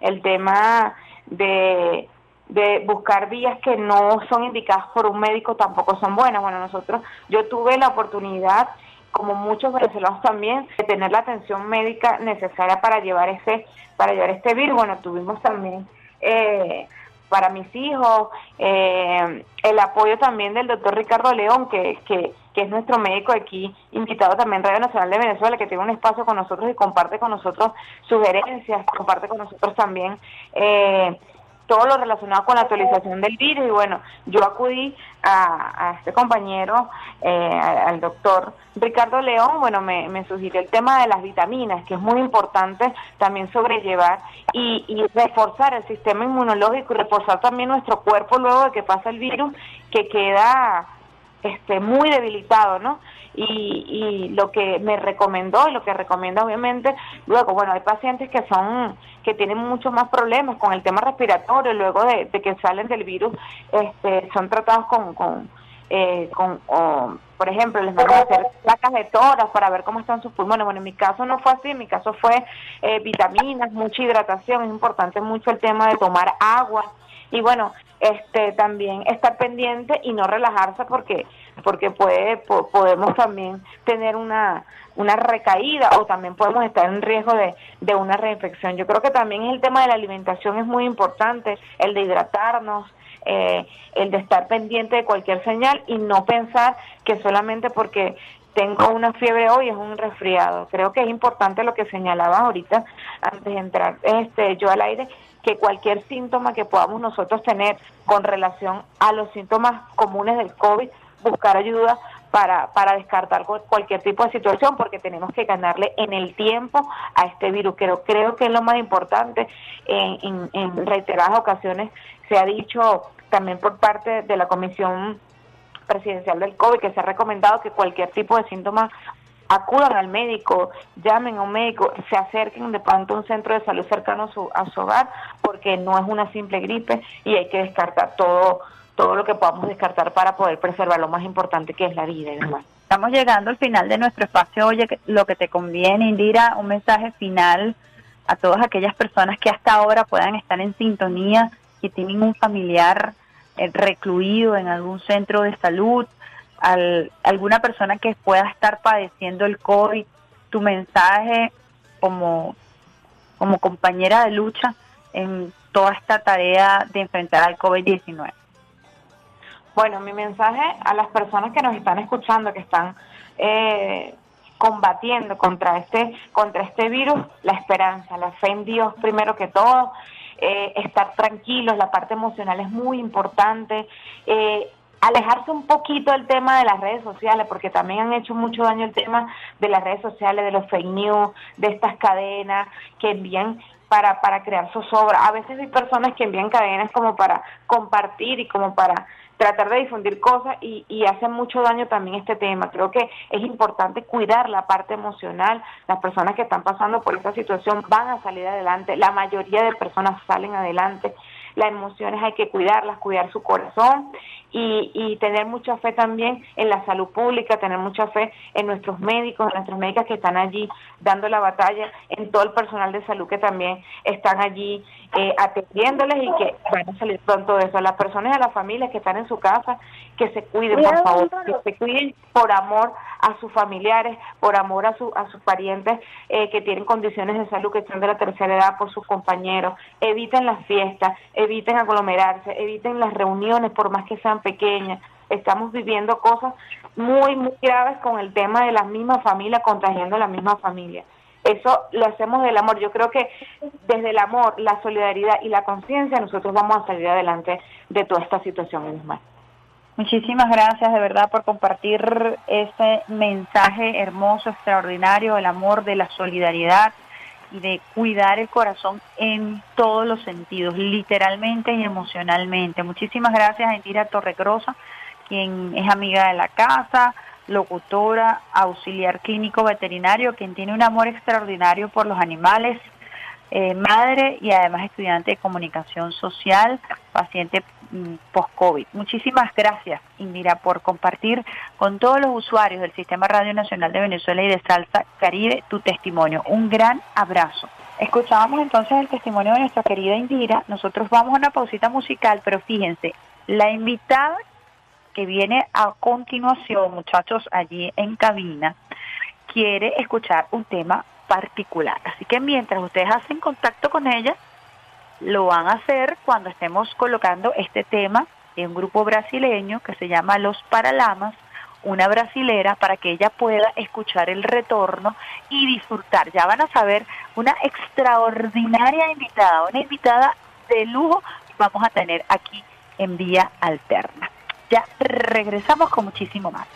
el tema de, de buscar vías que no son indicadas por un médico tampoco son buenas. Bueno, nosotros, yo tuve la oportunidad, como muchos venezolanos también, de tener la atención médica necesaria para llevar ese, para llevar este virus. Bueno, tuvimos también eh, para mis hijos, eh, el apoyo también del doctor Ricardo León, que, que, que, es nuestro médico aquí, invitado también Radio Nacional de Venezuela, que tiene un espacio con nosotros y comparte con nosotros sugerencias, comparte con nosotros también eh, todo lo relacionado con la actualización del virus. Y bueno, yo acudí a, a este compañero, eh, al doctor Ricardo León, bueno, me, me, sugirió el tema de las vitaminas, que es muy importante también sobrellevar y, y reforzar el sistema inmunológico y reforzar también nuestro cuerpo luego de que pasa el virus, que queda este muy debilitado, ¿no? Y, y lo que me recomendó y lo que recomienda obviamente, luego, bueno, hay pacientes que son, que tienen muchos más problemas con el tema respiratorio, luego de, que salen del virus, este, son tratados con, con, eh, con por ejemplo, les vamos a hacer placas de toras para ver cómo están sus pulmones. Bueno, en mi caso no fue así, en mi caso fue eh, vitaminas, mucha hidratación, es importante mucho el tema de tomar agua, y bueno, este también estar pendiente y no relajarse porque porque puede podemos también tener una una recaída o también podemos estar en riesgo de, de una reinfección. Yo creo que también el tema de la alimentación es muy importante, el de hidratarnos, eh, el de estar pendiente de cualquier señal y no pensar que solamente porque tengo una fiebre hoy es un resfriado. Creo que es importante lo que señalabas ahorita antes de entrar este yo al aire que cualquier síntoma que podamos nosotros tener con relación a los síntomas comunes del COVID, buscar ayuda para, para descartar cualquier tipo de situación porque tenemos que ganarle en el tiempo a este virus. Creo, creo que es lo más importante. En, en reiteradas ocasiones se ha dicho también por parte de la Comisión Presidencial del COVID que se ha recomendado que cualquier tipo de síntoma acudan al médico, llamen a un médico, se acerquen de pronto a un centro de salud cercano a su, a su hogar, porque no es una simple gripe y hay que descartar todo todo lo que podamos descartar para poder preservar lo más importante que es la vida. Estamos llegando al final de nuestro espacio. Oye, lo que te conviene, Indira, un mensaje final a todas aquellas personas que hasta ahora puedan estar en sintonía, que tienen un familiar eh, recluido en algún centro de salud, al, alguna persona que pueda estar padeciendo el COVID, tu mensaje como, como compañera de lucha en toda esta tarea de enfrentar al COVID-19. Bueno, mi mensaje a las personas que nos están escuchando, que están eh, combatiendo contra este, contra este virus, la esperanza, la fe en Dios primero que todo, eh, estar tranquilos, la parte emocional es muy importante. Eh, alejarse un poquito del tema de las redes sociales, porque también han hecho mucho daño el tema de las redes sociales, de los fake news, de estas cadenas que envían para, para crear zozobra. A veces hay personas que envían cadenas como para compartir y como para tratar de difundir cosas y, y hace mucho daño también este tema. Creo que es importante cuidar la parte emocional. Las personas que están pasando por esta situación van a salir adelante. La mayoría de personas salen adelante. Las emociones hay que cuidarlas, cuidar su corazón y, y tener mucha fe también en la salud pública, tener mucha fe en nuestros médicos, en nuestras médicas que están allí dando la batalla, en todo el personal de salud que también están allí eh, atendiéndoles y que van a salir pronto de eso. A las personas a las familias que están en su casa, que se cuiden, por favor, que se cuiden por amor a sus familiares, por amor a, su, a sus parientes eh, que tienen condiciones de salud, que están de la tercera edad, por sus compañeros. Eviten las fiestas, eviten aglomerarse, eviten las reuniones, por más que sean pequeñas. Estamos viviendo cosas muy, muy graves con el tema de las mismas familias contagiando a la misma familia. Eso lo hacemos del amor. Yo creo que desde el amor, la solidaridad y la conciencia nosotros vamos a salir adelante de toda esta situación, misma. Muchísimas gracias de verdad por compartir ese mensaje hermoso, extraordinario, del amor, de la solidaridad y de cuidar el corazón en todos los sentidos, literalmente y emocionalmente. Muchísimas gracias a Indira Torregrosa, quien es amiga de la casa, locutora, auxiliar clínico veterinario, quien tiene un amor extraordinario por los animales, eh, madre y además estudiante de comunicación social, paciente mm, post-COVID. Muchísimas gracias, Indira, por compartir con todos los usuarios del Sistema Radio Nacional de Venezuela y de Salsa Caribe tu testimonio. Un gran abrazo. Escuchábamos entonces el testimonio de nuestra querida Indira. Nosotros vamos a una pausita musical, pero fíjense, la invitada que viene a continuación, muchachos, allí en cabina, quiere escuchar un tema particular. Así que mientras ustedes hacen contacto con ella, lo van a hacer cuando estemos colocando este tema en un grupo brasileño que se llama Los Paralamas, una brasilera para que ella pueda escuchar el retorno y disfrutar. Ya van a saber una extraordinaria invitada, una invitada de lujo que vamos a tener aquí en Vía Alterna. Ya regresamos con muchísimo más.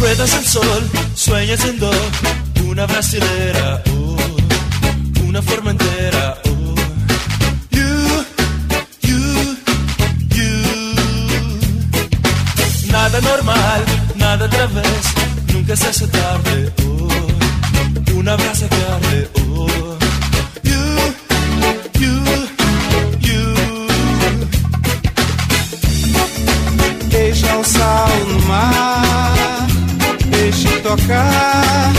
Ruedas el sol, sueñas en do, una brasilera, oh, una forma entera, oh. You, you, you. Nada normal, nada otra vez, nunca se hace tarde, oh, una brasa que oh. Tocar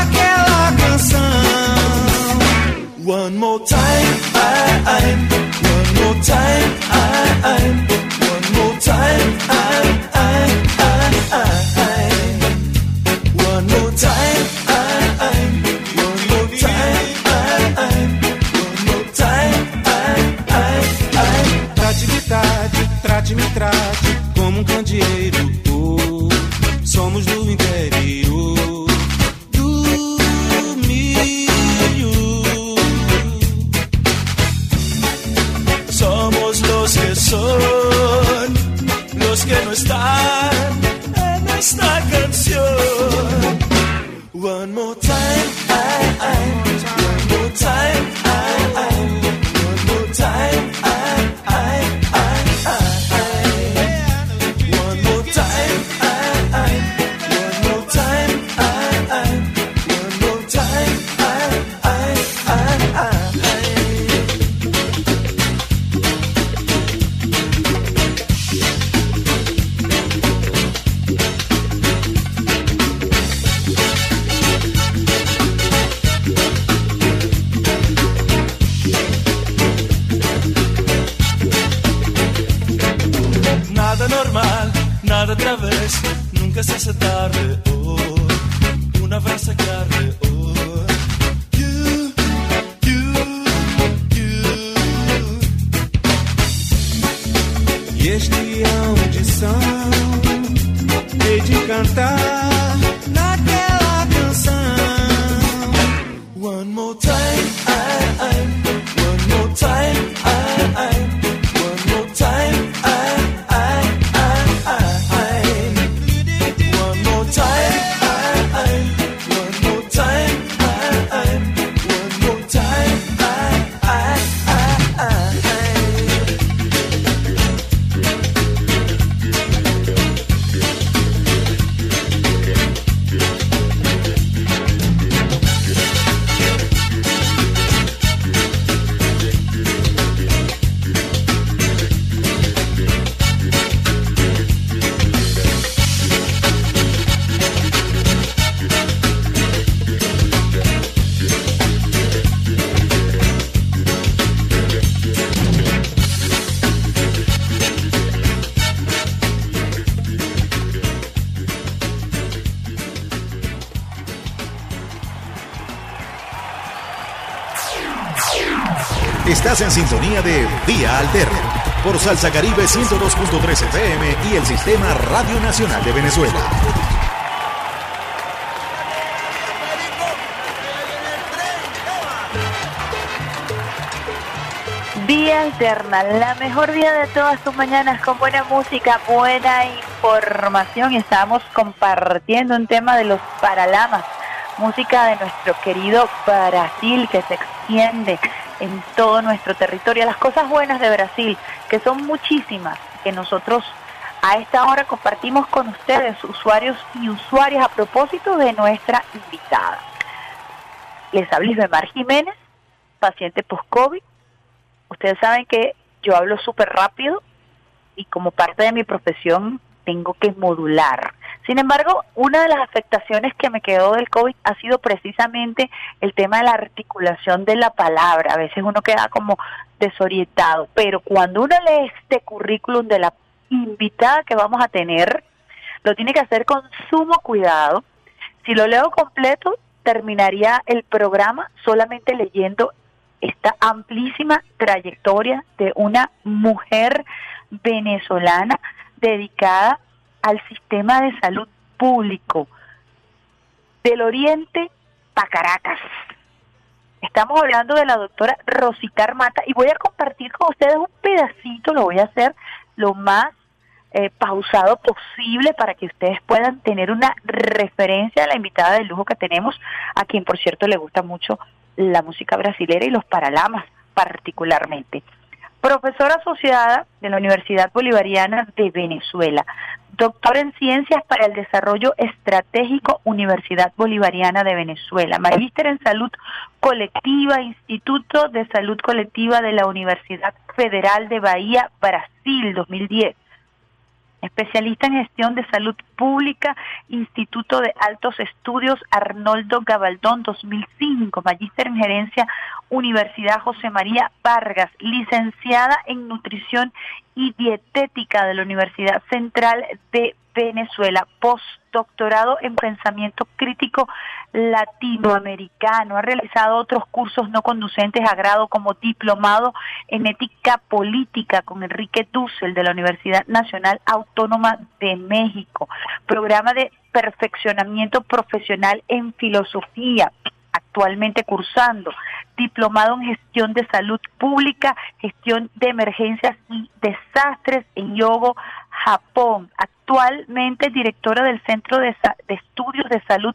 aquela canção. One more time, I, I, one more time, I, I, En sintonía de Vía Alterna por Salsa Caribe 102.3 FM y el Sistema Radio Nacional de Venezuela. Vía Alterna, la mejor vía de todas tus mañanas con buena música, buena información estamos compartiendo un tema de los Paralamas, música de nuestro querido Brasil que se extiende en todo nuestro territorio. Las cosas buenas de Brasil, que son muchísimas, que nosotros a esta hora compartimos con ustedes, usuarios y usuarias, a propósito de nuestra invitada. Les habla Isbemar Jiménez, paciente post-COVID. Ustedes saben que yo hablo súper rápido y como parte de mi profesión tengo que modular. Sin embargo, una de las afectaciones que me quedó del COVID ha sido precisamente el tema de la articulación de la palabra. A veces uno queda como desorientado, pero cuando uno lee este currículum de la invitada que vamos a tener, lo tiene que hacer con sumo cuidado. Si lo leo completo, terminaría el programa solamente leyendo esta amplísima trayectoria de una mujer venezolana dedicada al sistema de salud público del Oriente a Caracas. Estamos hablando de la doctora Rositar Mata y voy a compartir con ustedes un pedacito, lo voy a hacer lo más eh, pausado posible para que ustedes puedan tener una referencia a la invitada de lujo que tenemos, a quien por cierto le gusta mucho la música brasilera y los paralamas particularmente. Profesora asociada de la Universidad Bolivariana de Venezuela, doctor en Ciencias para el Desarrollo Estratégico, Universidad Bolivariana de Venezuela, magíster en Salud Colectiva, Instituto de Salud Colectiva de la Universidad Federal de Bahía, Brasil, 2010 especialista en gestión de salud pública, Instituto de Altos Estudios Arnoldo Gabaldón 2005, magíster en gerencia Universidad José María Vargas, licenciada en nutrición y dietética de la Universidad Central de Venezuela, postdoctorado en pensamiento crítico latinoamericano. Ha realizado otros cursos no conducentes a grado como diplomado en ética política con Enrique Dussel de la Universidad Nacional Autónoma de México, programa de perfeccionamiento profesional en filosofía actualmente cursando, diplomado en gestión de salud pública, gestión de emergencias y desastres en Yogo, Japón. Actualmente directora del Centro de, de Estudios de Salud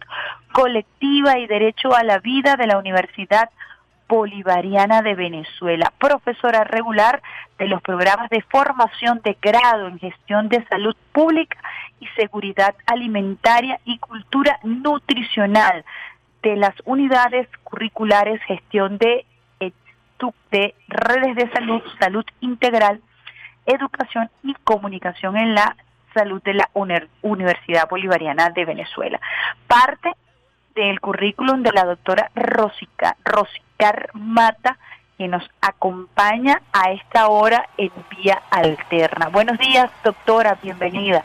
Colectiva y Derecho a la Vida de la Universidad Bolivariana de Venezuela, profesora regular de los programas de formación de grado en gestión de salud pública y seguridad alimentaria y cultura nutricional de las unidades curriculares gestión de, de redes de salud, salud integral, educación y comunicación en la salud de la Universidad Bolivariana de Venezuela. Parte del currículum de la doctora Rosica, Rosicar Mata, que nos acompaña a esta hora en Vía Alterna. Buenos días, doctora, bienvenida.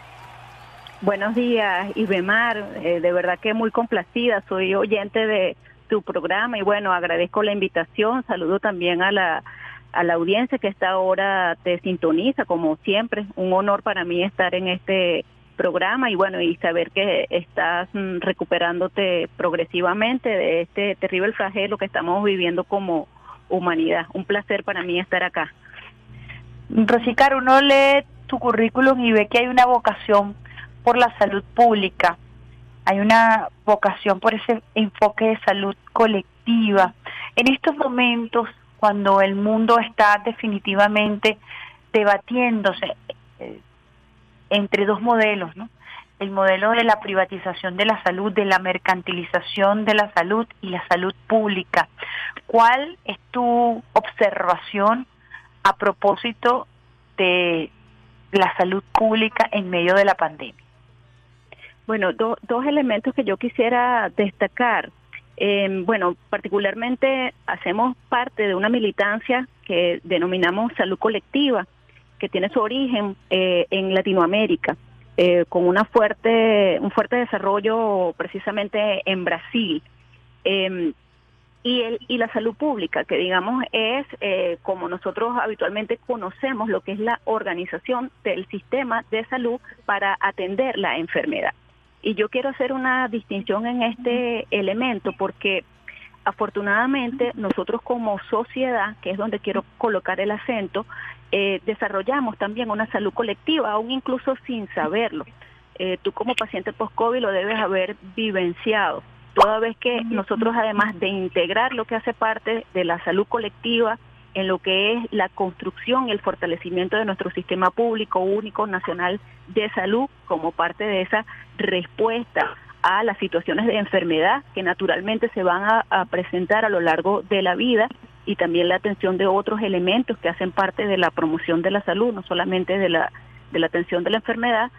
Buenos días, Ibemar. Eh, de verdad que muy complacida. Soy oyente de tu programa y bueno, agradezco la invitación. Saludo también a la, a la audiencia que esta hora te sintoniza, como siempre. Un honor para mí estar en este programa y bueno, y saber que estás mm, recuperándote progresivamente de este terrible flagelo que estamos viviendo como humanidad. Un placer para mí estar acá. Rosicar, uno lee tu currículum y ve que hay una vocación por la salud pública, hay una vocación por ese enfoque de salud colectiva. En estos momentos, cuando el mundo está definitivamente debatiéndose eh, entre dos modelos, ¿no? El modelo de la privatización de la salud, de la mercantilización de la salud y la salud pública. ¿Cuál es tu observación a propósito de la salud pública en medio de la pandemia? Bueno, dos elementos que yo quisiera destacar. Eh, bueno, particularmente hacemos parte de una militancia que denominamos salud colectiva, que tiene su origen eh, en Latinoamérica, eh, con una fuerte, un fuerte desarrollo precisamente en Brasil. Em, y, el, y la salud pública, que digamos es eh, como nosotros habitualmente conocemos lo que es la organización del sistema de salud para atender la enfermedad. Y yo quiero hacer una distinción en este elemento porque afortunadamente nosotros como sociedad, que es donde quiero colocar el acento, eh, desarrollamos también una salud colectiva, aún incluso sin saberlo. Eh, tú como paciente post-COVID lo debes haber vivenciado. Toda vez que nosotros, además de integrar lo que hace parte de la salud colectiva, en lo que es la construcción y el fortalecimiento de nuestro sistema público único nacional de salud como parte de esa respuesta a las situaciones de enfermedad que naturalmente se van a, presentar a lo largo de la vida y también la atención de otros elementos que hacen parte de la promoción de la salud, no solamente de la, de la atención de la enfermedad.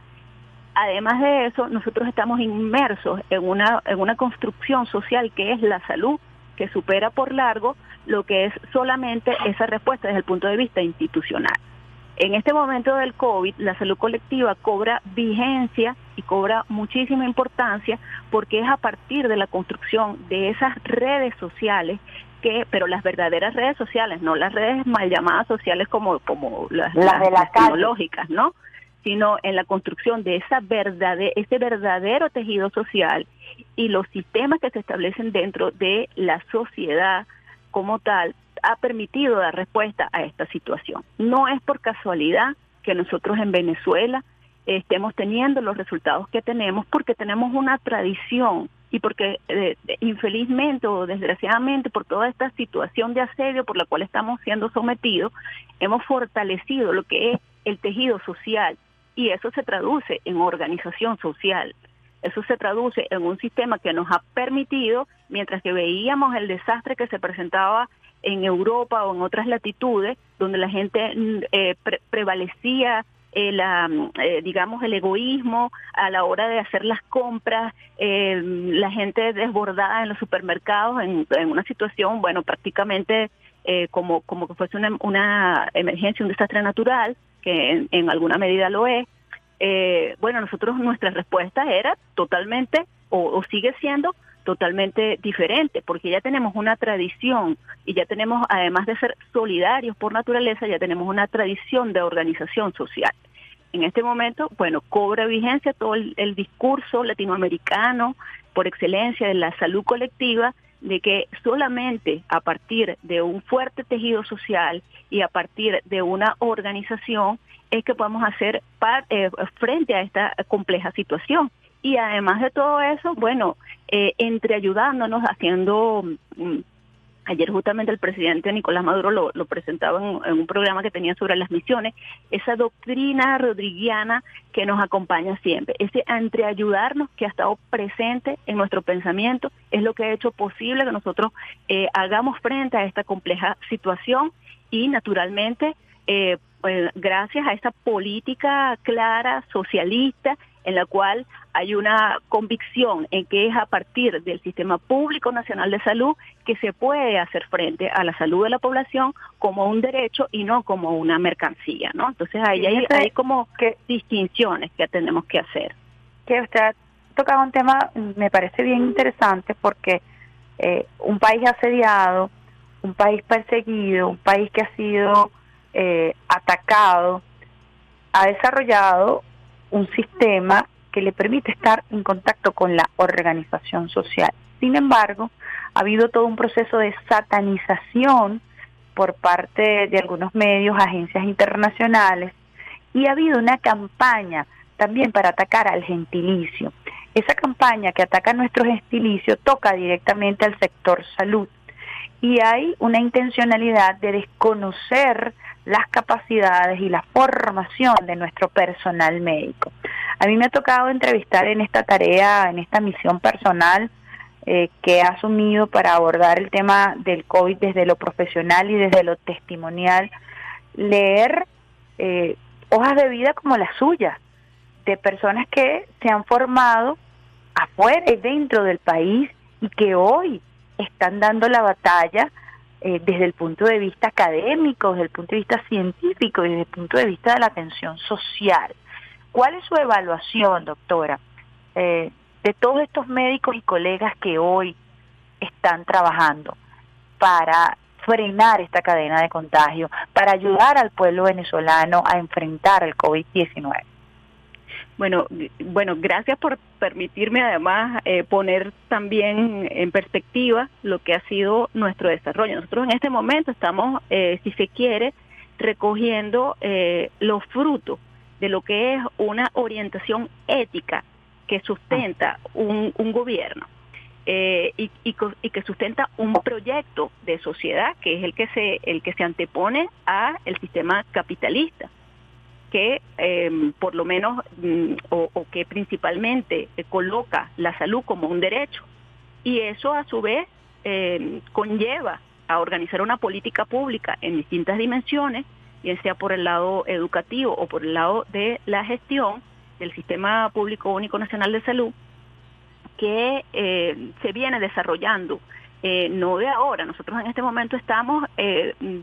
Además de eso, nosotros estamos inmersos en una, en una construcción social que es la salud, que supera por largo lo que es solamente esa respuesta desde el punto de vista institucional. En este momento del COVID, la salud colectiva cobra vigencia y cobra muchísima importancia porque es a partir de la construcción de esas redes sociales que, pero las verdaderas redes sociales, no las redes mal llamadas sociales como, como las, tecnológicas, ¿no? sino en la construcción de esa verdade, ese verdadero tejido social y los sistemas que se establecen dentro de la sociedad como tal ha permitido dar respuesta a esta situación. No es por casualidad que nosotros en Venezuela estemos teniendo los resultados que tenemos porque tenemos una tradición y porque eh, infelizmente o desgraciadamente por toda esta situación de asedio por la cual estamos siendo sometidos, hemos fortalecido lo que es el tejido social y eso se traduce en organización social. Eso se traduce en un sistema que nos ha permitido, mientras que veíamos el desastre que se presentaba en Europa o en otras latitudes, donde la gente mm, eh, prevalecía eh, la, eh, digamos, el egoísmo a la hora de hacer las compras, eh, la gente desbordada en los supermercados en, una situación, bueno, prácticamente como, como que fuese una, una, emergencia, un desastre natural, que en, alguna medida lo es. Bueno, nosotros nuestra respuesta era totalmente, o sigue siendo, totalmente diferente, porque ya tenemos una tradición y ya tenemos, además de ser solidarios por naturaleza, ya tenemos una tradición de organización social. En este momento, bueno, cobra vigencia todo el, discurso latinoamericano por excelencia de la salud colectiva, de que solamente a partir de un fuerte tejido social y a partir de una organización es que podemos hacer eh, frente a esta compleja situación. Y además de todo eso, bueno, eh, entre ayudándonos, haciendo... Mm, ayer justamente el presidente Nicolás Maduro lo, presentaba en, un programa que tenía sobre las misiones, esa doctrina rodriguiana que nos acompaña siempre, ese entre ayudarnos que ha estado presente en nuestro pensamiento, es lo que ha hecho posible que nosotros eh, hagamos frente a esta compleja situación y naturalmente eh, pues, gracias a esta política clara, socialista, en la cual hay una convicción en que es a partir del Sistema Público Nacional de Salud que se puede hacer frente a la salud de la población como un derecho y no como una mercancía, ¿no? Entonces ahí hay, hay como que distinciones que tenemos que hacer. Que usted ha tocado un tema, me parece bien interesante porque eh, un país asediado, un país perseguido, un país que ha sido eh, atacado, ha desarrollado un sistema que le permite estar en contacto con la organización social. Sin embargo, ha habido todo un proceso de satanización por parte de algunos medios, agencias internacionales, y ha habido una campaña también para atacar al gentilicio. Esa campaña que ataca a nuestro gentilicio toca directamente al sector salud y hay una intencionalidad de desconocer las capacidades y la formación de nuestro personal médico. A mí me ha tocado entrevistar en esta tarea, en esta misión personal eh, que he asumido para abordar el tema del COVID desde lo profesional y desde lo testimonial, leer eh, hojas de vida como las suyas, de personas que se han formado afuera y dentro del país y que hoy están dando la batalla eh, desde el punto de vista académico, desde el punto de vista científico y desde el punto de vista de la atención social. ¿Cuál es su evaluación, doctora, eh, de todos estos médicos y colegas que hoy están trabajando para frenar esta cadena de contagio, para ayudar al pueblo venezolano a enfrentar el COVID-19? Bueno, bueno, gracias por permitirme además eh, poner también en perspectiva lo que ha sido nuestro desarrollo. Nosotros en este momento estamos, eh, si se quiere, recogiendo eh, los frutos de lo que es una orientación ética que sustenta un, gobierno y, y, que sustenta un proyecto de sociedad que es el que se el que se antepone a el sistema capitalista que em, por lo menos mm, o, que principalmente eh, coloca la salud como un derecho. Y eso a su vez em, conlleva a organizar una política pública en distintas dimensiones, bien sea por el lado educativo o por el lado de la gestión del Sistema Público Único Nacional de Salud, que eh, se viene desarrollando, eh, no de ahora, nosotros en este momento estamos mm,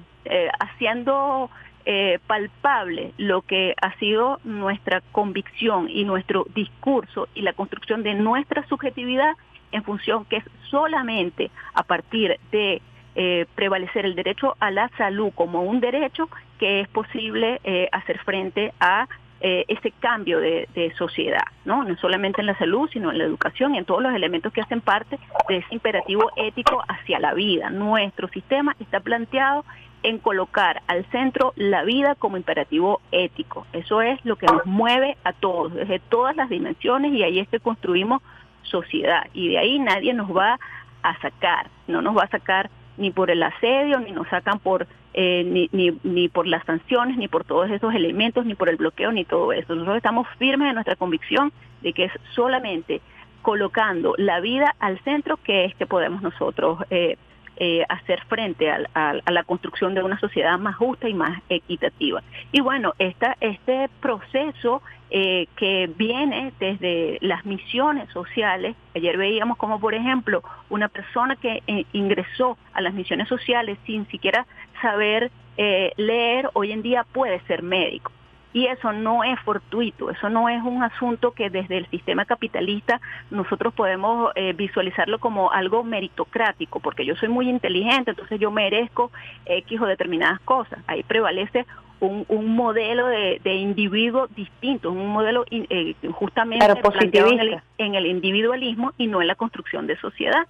haciendo eh, palpable lo que ha sido nuestra convicción y nuestro discurso y la construcción de nuestra subjetividad en función que es solamente a partir de eh, prevalecer el derecho a la salud como un derecho que es posible eh, hacer frente a ese cambio de, de, sociedad, ¿no? no solamente en la salud, sino en la educación y en todos los elementos que hacen parte de ese imperativo ético hacia la vida. Nuestro sistema está planteado en colocar al centro la vida como imperativo ético. Eso es lo que nos mueve a todos, desde todas las dimensiones, y ahí es que construimos sociedad. Y de ahí nadie nos va a sacar, no nos va a sacar ni por el asedio, ni nos sacan por eh, ni, ni, ni por las sanciones, ni por todos esos elementos, ni por el bloqueo, ni todo eso. Nosotros estamos firmes en nuestra convicción de que es solamente colocando la vida al centro que es que podemos nosotros eh, eh, hacer frente a, a, la construcción de una sociedad más justa y más equitativa. Y bueno, esta, este proceso eh, que viene desde las misiones sociales, ayer veíamos como por ejemplo una persona que eh, ingresó a las misiones sociales sin siquiera saber leer, hoy en día puede ser médico y eso no es fortuito, eso no es un asunto que desde el sistema capitalista nosotros podemos eh, visualizarlo como algo meritocrático, porque yo soy muy inteligente, entonces yo merezco X o determinadas cosas. Ahí prevalece un, un modelo de, individuo distinto, un modelo eh, justamente planteado en el, en el individualismo y no en la construcción de sociedad.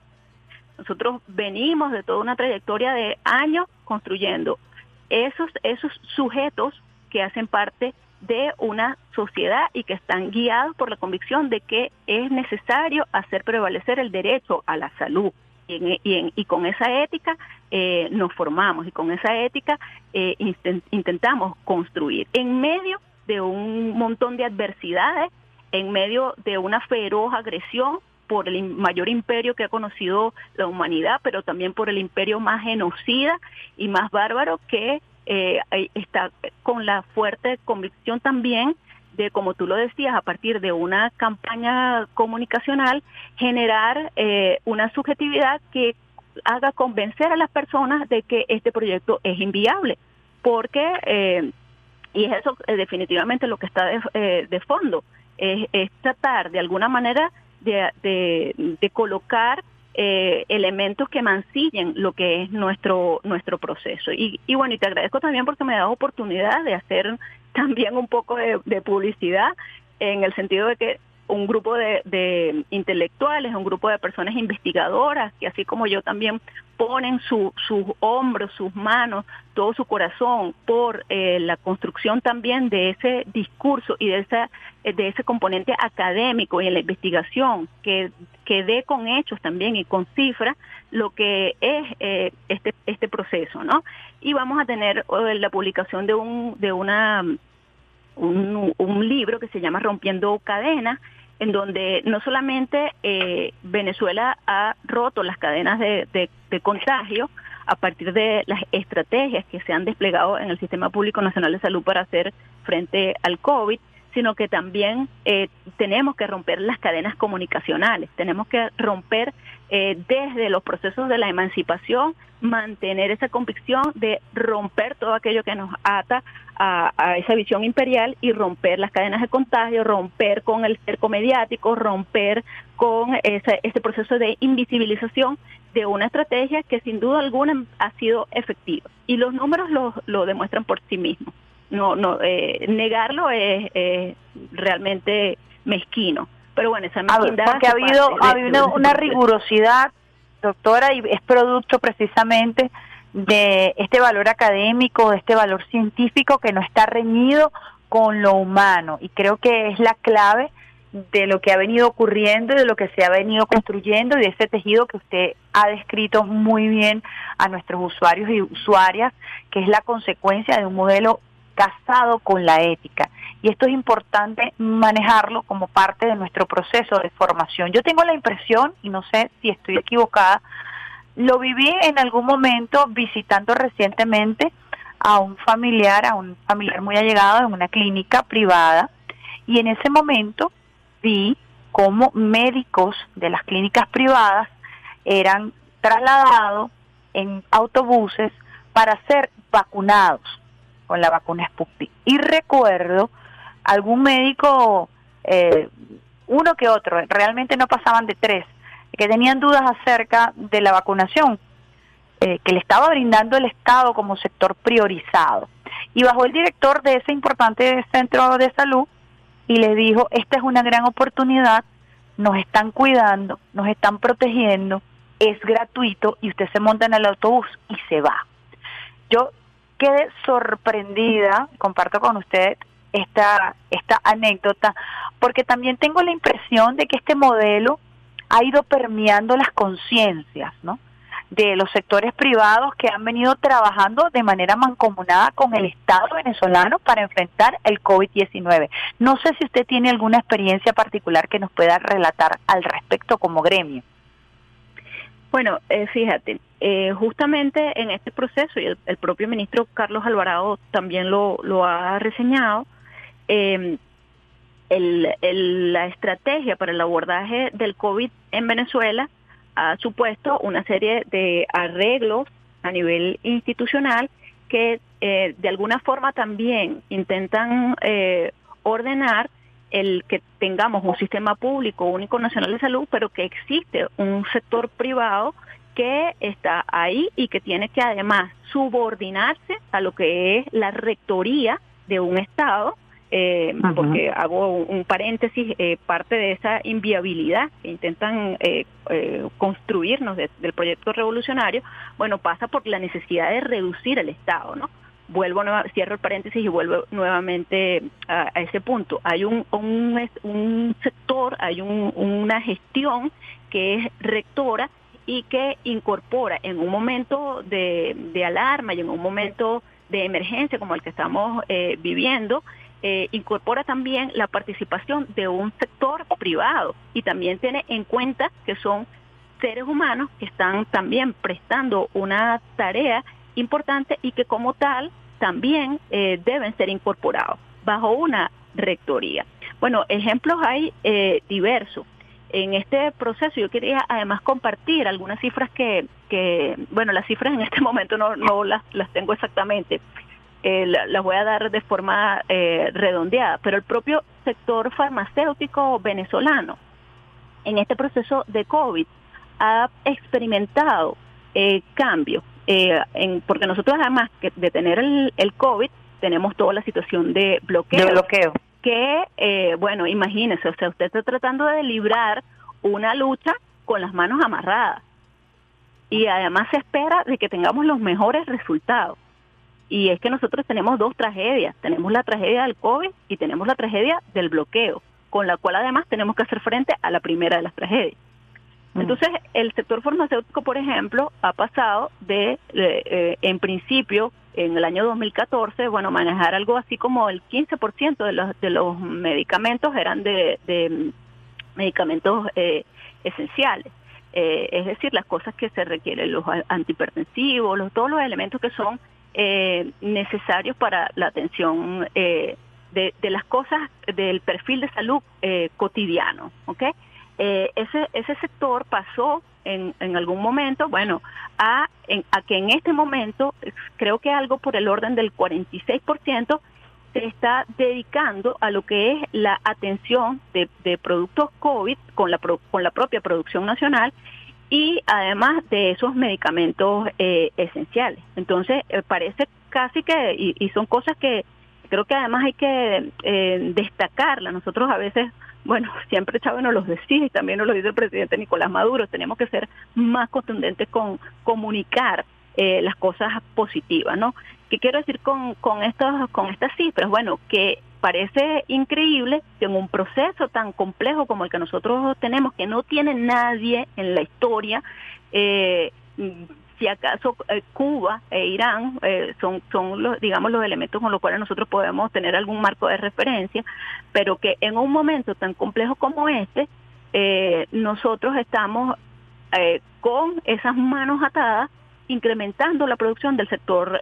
Nosotros venimos de toda una trayectoria de años construyendo esos, esos sujetos que hacen parte de una sociedad y que están guiados por la convicción de que es necesario hacer prevalecer el derecho a la salud. Y, y, con esa ética eh, nos formamos y con esa ética eh, intentamos construir en medio de un montón de adversidades, en medio de una feroz agresión por el mayor imperio que ha conocido la humanidad, pero también por el imperio más genocida y más bárbaro que eh, está con la fuerte convicción también de, como tú lo decías, a partir de una campaña comunicacional, generar eh, una subjetividad que haga convencer a las personas de que este proyecto es inviable, porque, eh, y es eso eh, definitivamente lo que está de, de fondo, es, es, tratar de alguna manera de, de colocar eh, elementos que mancillen lo que es nuestro nuestro proceso. Y, y, bueno, y te agradezco también porque me da oportunidad de hacer también un poco de publicidad en el sentido de que un grupo de, intelectuales, un grupo de personas investigadoras que así como yo también ponen sus hombros, sus manos, todo su corazón por eh, la construcción también de ese discurso y de, esa, de ese componente académico y en la investigación que, que dé con hechos también y con cifras lo que es eh, este, este proceso, ¿no? Y vamos a tener eh, la publicación de un, de una un, un libro que se llama Rompiendo Cadenas, en donde no solamente eh, Venezuela ha roto las cadenas de, de, contagio a partir de las estrategias que se han desplegado en el Sistema Público Nacional de Salud para hacer frente al COVID, sino que también eh, tenemos que romper las cadenas comunicacionales, tenemos que romper eh, desde los procesos de la emancipación, mantener esa convicción de romper todo aquello que nos ata a, esa visión imperial y romper las cadenas de contagio, romper con el cerco mediático, romper con ese, ese proceso de invisibilización de una estrategia que sin duda alguna ha sido efectiva. Y los números lo, lo demuestran por sí mismos. No, no, eh, negarlo es, realmente mezquino. Pero bueno, esa mezquindad... Porque ha habido, ha habido una rigurosidad, doctora, y es producto precisamente de este valor académico, de este valor científico que no está reñido con lo humano. Y creo que es la clave de lo que ha venido ocurriendo y de lo que se ha venido construyendo y de ese tejido que usted ha descrito muy bien a nuestros usuarios y usuarias, que es la consecuencia de un modelo casado con la ética. Y esto es importante manejarlo como parte de nuestro proceso de formación. Yo tengo la impresión, y no sé si estoy equivocada, lo viví en algún momento visitando recientemente a un familiar, a un familiar muy allegado en una clínica privada y en ese momento vi cómo médicos de las clínicas privadas eran trasladados en autobuses para ser vacunados con la vacuna Sputnik. Y recuerdo algún médico, eh, uno que otro, realmente no pasaban de tres, que tenían dudas acerca de la vacunación eh, que le estaba brindando el Estado como sector priorizado. Y bajó el director de ese importante centro de salud y le dijo, esta es una gran oportunidad, nos están cuidando, nos están protegiendo, es gratuito y usted se monta en el autobús y se va. Yo quedé sorprendida, comparto con usted esta, esta anécdota, porque también tengo la impresión de que este modelo ha ido permeando las conciencias, ¿no? de los sectores privados que han venido trabajando de manera mancomunada con el Estado venezolano para enfrentar el COVID-19. No sé si usted tiene alguna experiencia particular que nos pueda relatar al respecto como gremio. Bueno, eh, fíjate, eh, justamente en este proceso, y el, propio ministro Carlos Alvarado también lo, ha reseñado, eh, la estrategia para el abordaje del COVID en Venezuela ha supuesto una serie de arreglos a nivel institucional que eh, de alguna forma también intentan eh, ordenar el que tengamos un sistema público único nacional de salud, pero que existe un sector privado que está ahí y que tiene que además subordinarse a lo que es la rectoría de un Estado eh, porque hago un, paréntesis, eh, parte de esa inviabilidad que intentan eh, eh construirnos del proyecto revolucionario, bueno, pasa por la necesidad de reducir el Estado, ¿no? Vuelvo, cierro el paréntesis y vuelvo nuevamente a, ese punto. Hay un, un, sector, hay una gestión que es rectora y que incorpora en un momento de, alarma y en un momento de emergencia como el que estamos viviendo, eh, incorpora también la participación de un sector privado y también tiene en cuenta que son seres humanos que están también prestando una tarea importante y que como tal también eh, deben ser incorporados bajo una rectoría. Bueno, ejemplos hay eh, diversos. En este proceso yo quería además compartir algunas cifras que, que bueno, las cifras en este momento no, no las, las tengo exactamente, eh, las voy a dar de forma eh, redondeada, pero el propio sector farmacéutico venezolano en este proceso de COVID ha experimentado eh, cambios, eh, en, porque nosotros además de tener el, el, COVID, tenemos toda la situación. De bloqueo. Que, eh, bueno, imagínese, o sea, usted está tratando de librar una lucha con las manos amarradas. Y además se espera de que tengamos los mejores resultados. Y es que nosotros tenemos dos tragedias. Tenemos la tragedia del COVID y tenemos la tragedia del bloqueo, con la cual además tenemos que hacer frente a la primera de las tragedias. Mm. Entonces, el sector farmacéutico, por ejemplo, ha pasado de, eh, en principio, en el año 2014, bueno, manejar algo así como el 15% de los, de los medicamentos eran de, medicamentos eh, esenciales. Eh, es decir, las cosas que se requieren, los antihipertensivos, los, todos los elementos que son eh, necesarios para la atención eh, de, las cosas del perfil de salud eh, cotidiano. ¿ok? Eh, ese, ese sector pasó en, en algún momento, bueno, a, a que en este momento creo que algo por el orden del 46% se está dedicando a lo que es la atención de, de productos COVID con la, con la propia producción nacional y además de esos medicamentos eh, esenciales. Entonces, eh, parece casi que, y, son cosas que creo que además hay que eh, destacarlas. Nosotros a veces, bueno, siempre Chávez nos los decía y también nos lo dice el presidente Nicolás Maduro, tenemos que ser más contundentes con comunicar eh, las cosas positivas, ¿no? ¿Qué quiero decir con, con, estos, con estas cifras? Bueno, que parece increíble que en un proceso tan complejo como el que nosotros tenemos, que no tiene nadie en la historia, eh, si acaso eh, Cuba e Irán eh, son, son los, digamos, los elementos con los cuales nosotros podemos tener algún marco de referencia, pero que en un momento tan complejo como este, nosotros estamos con esas manos atadas incrementando la producción del sector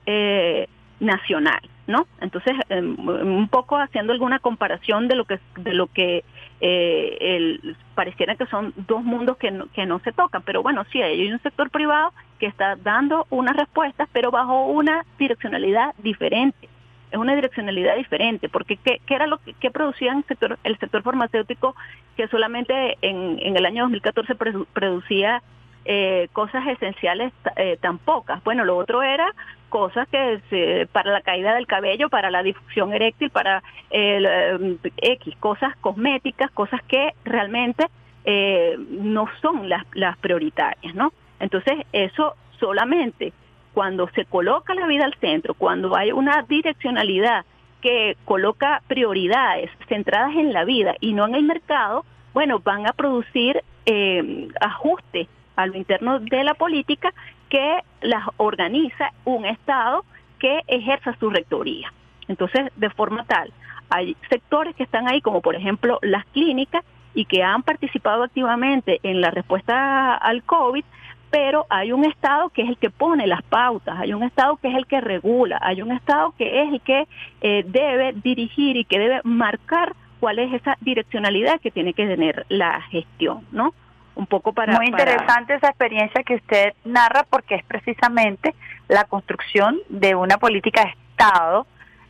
nacional. ¿no? Entonces, em, un poco haciendo alguna comparación de lo que de lo que eh, el, pareciera que son dos mundos que no, que no se tocan, pero bueno, sí, hay un sector privado que está dando unas respuestas, pero bajo una direccionalidad diferente. Es una direccionalidad diferente, porque ¿qué, qué era lo que, que producía el sector, el sector farmacéutico que solamente en, el año 2014 producía eh, cosas esenciales eh, tan pocas. Bueno, lo otro era cosas que para la caída del cabello, para la difusión eréctil, para el eh, X, cosas cosméticas, cosas que realmente eh, no son las, las prioritarias, ¿no? Entonces, eso solamente cuando se coloca la vida al centro, cuando hay una direccionalidad que coloca prioridades centradas en la vida y no en el mercado, bueno, van a producir eh, ajustes a lo interno de la política que las organiza un Estado que ejerza su rectoría. Entonces, de forma tal, hay sectores que están ahí, como por ejemplo las clínicas, y que han participado activamente en la respuesta al COVID, pero hay un Estado que es el que pone las pautas, hay un Estado que es el que regula, hay un Estado que es el que eh, debe dirigir y que debe marcar cuál es esa direccionalidad que tiene que tener la gestión, ¿no? Un poco para... Muy interesante esa experiencia que usted narra porque es precisamente la construcción de una política de Estado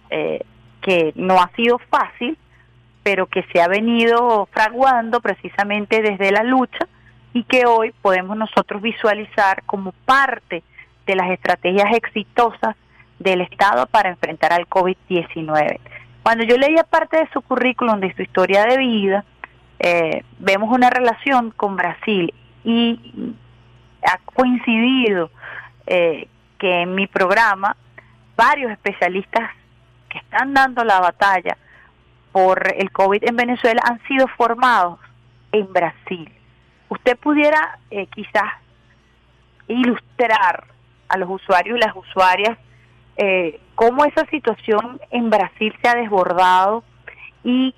eh, que no ha sido fácil, pero que se ha venido fraguando precisamente desde la lucha y que hoy podemos nosotros visualizar como parte de las estrategias exitosas del Estado para enfrentar al COVID-19. Cuando yo leía parte de su currículum, de su historia de vida, eh, vemos una relación con Brasil y ha coincidido eh, que en mi programa varios especialistas que están dando la batalla por el COVID en Venezuela han sido formados en Brasil usted pudiera eh, quizás ilustrar a los usuarios y las usuarias eh, cómo esa situación en Brasil se ha desbordado y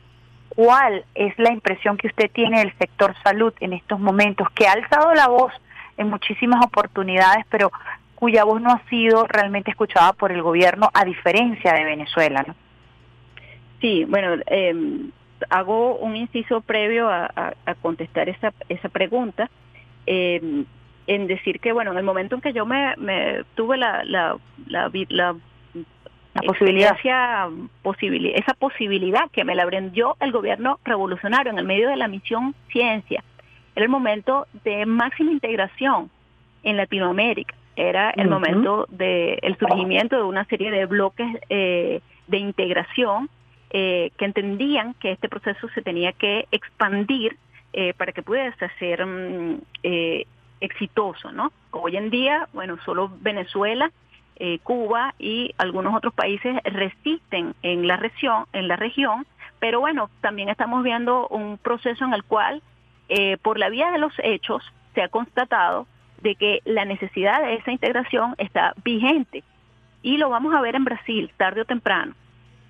cuál es la impresión que usted tiene del sector salud en estos momentos, que ha alzado la voz en muchísimas oportunidades, pero cuya voz no ha sido realmente escuchada por el gobierno, a diferencia de Venezuela. ¿no? Sí, bueno, eh, hago un inciso previo a, contestar esa, esa pregunta. Eh, en decir que, bueno, en el momento en que yo me, tuve la, la, la, la, posibilidad. esa posibilidad que me la brindó el gobierno revolucionario en el medio de la misión ciencia, era el momento de máxima integración en Latinoamérica, era el momento del el surgimiento de una serie de bloques eh, de integración eh, que entendían que este proceso se tenía que expandir eh, para que pudiese ser mm, eh, exitoso, ¿no? Hoy en día, bueno, solo Venezuela, Cuba y algunos otros países resisten en la región, en la región, pero bueno, también estamos viendo un proceso en el cual, por la vía de los hechos, se ha constatado de que la necesidad de esa integración está vigente y lo vamos a ver en Brasil tarde o temprano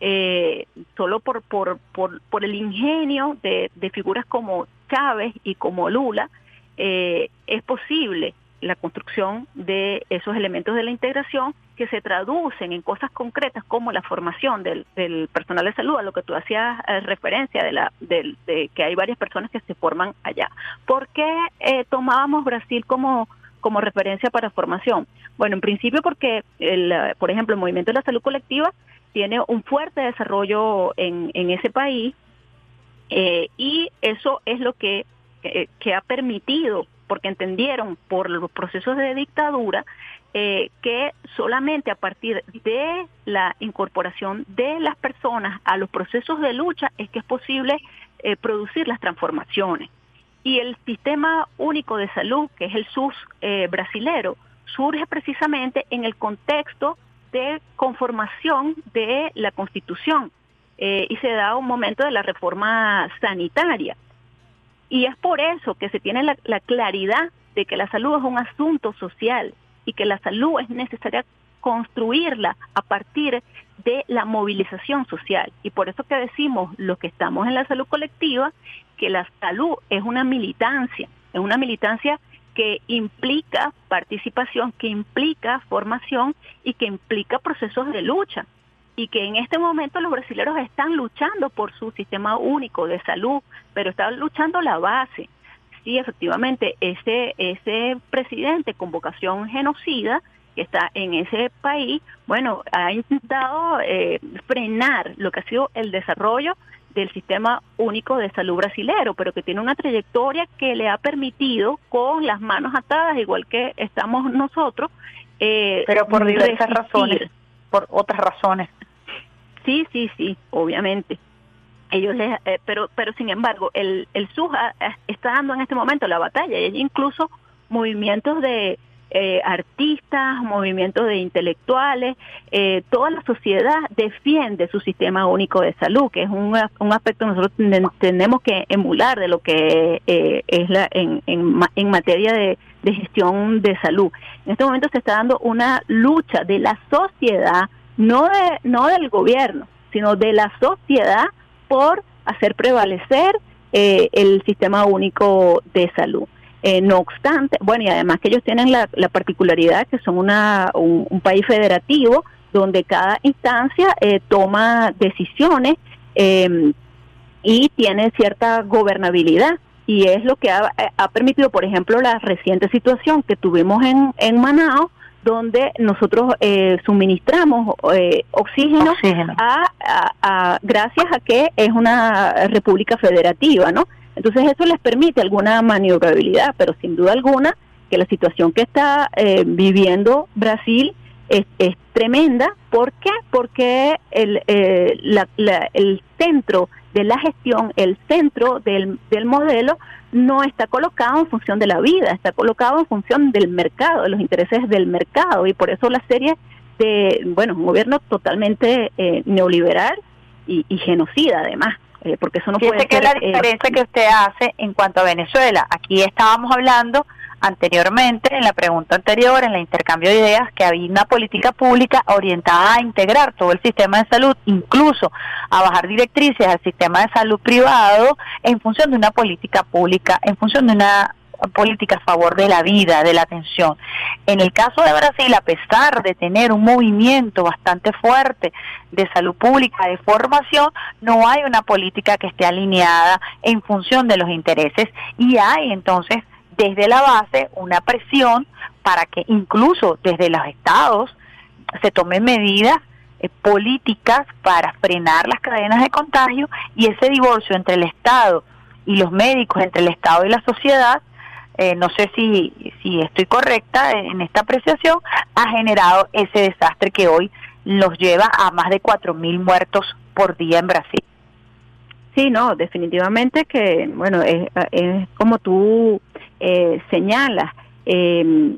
eh, solo por, por, por, por, el ingenio de, figuras como Chávez y como Lula, eh, es posible la construcción de esos elementos de la integración que se traducen en cosas concretas como la formación del, del personal de salud, a lo que tú hacías eh, referencia de, la, de, que hay varias personas que se forman allá. ¿Por qué eh, tomábamos Brasil como, como referencia para formación? Bueno, en principio porque, el, por ejemplo, el movimiento de la salud colectiva tiene un fuerte desarrollo en, en ese país eh, y eso es lo que, que, ha permitido, porque entendieron por los procesos de dictadura, eh, que solamente a partir de la incorporación de las personas a los procesos de lucha es que es posible eh, producir las transformaciones. Y el sistema único de salud, que es el SUS brasilero, surge precisamente en el contexto de conformación de la Constitución eh, y se da un momento de la reforma sanitaria. Y es por eso que se tiene la, la claridad de que la salud es un asunto social y que la salud es necesaria construirla a partir de la movilización social. Y por eso que decimos los que estamos en la salud colectiva, que la salud es una militancia, es una militancia que implica participación, que implica formación y que implica procesos de lucha. Y que en este momento los brasileños están luchando por su sistema único de salud, pero están luchando la base. Sí, efectivamente, ese, ese presidente con vocación genocida que está en ese país, bueno, ha intentado eh, frenar lo que ha sido el desarrollo del sistema único de salud brasilero, pero que tiene una trayectoria que le ha permitido con las manos atadas, igual que estamos nosotros. Eh, pero por diversas razones, por otras razones. Sí, sí, sí, obviamente. Ellos les, eh, pero, pero sin embargo, el, el SUJA está dando en este momento la batalla y hay incluso movimientos de, eh, artistas, movimientos de intelectuales, eh, toda la sociedad defiende su sistema único de salud, que es un, un aspecto que nosotros tenemos que emular de lo que eh, es la, en, en, en materia de, de gestión de salud. En este momento se está dando una lucha de la sociedad, no, de, no del gobierno, sino de la sociedad por hacer prevalecer el sistema único de salud. Eh, no obstante, bueno, y además que ellos tienen la, la particularidad que son una, un, país federativo donde cada instancia eh, toma decisiones em, y tiene cierta gobernabilidad. Y es lo que ha, ha, permitido, por ejemplo, la reciente situación que tuvimos en, en Manao, donde nosotros eh, suministramos eh, oxígeno, A, gracias a que es una república federativa, ¿no? Entonces eso les permite alguna maniobrabilidad, pero sin duda alguna que la situación que está eh, viviendo Brasil es, es, tremenda. ¿Por qué? Porque el, el centro de la gestión, el centro del, del modelo no está colocado en función de la vida, está colocado en función del mercado, de los intereses del mercado y por eso la serie de, bueno, un gobierno totalmente eh, neoliberal y, genocida además. Eh, porque eso no puede que es la diferencia que usted hace en cuanto a Venezuela. Aquí estábamos hablando anteriormente, en la pregunta anterior, en el intercambio de ideas, que había una política pública orientada a integrar todo el sistema de salud, incluso a bajar directrices al sistema de salud privado en función de una política pública, en función de una política a favor de la vida, de la atención. En el caso de Brasil, a pesar de tener un movimiento bastante fuerte de salud pública, de formación, no hay una política que esté alineada en función de los intereses y hay entonces desde la base una presión para que incluso desde los estados se tomen medidas eh, políticas para frenar las cadenas de contagio y ese divorcio entre el Estado y los médicos, entre el Estado y la sociedad, eh, no sé si, si estoy correcta en esta apreciación, ha generado ese desastre que hoy los lleva a más de 4.000 muertos por día en Brasil. Sí, no, definitivamente que, bueno, es, como tú eh, señala, eh,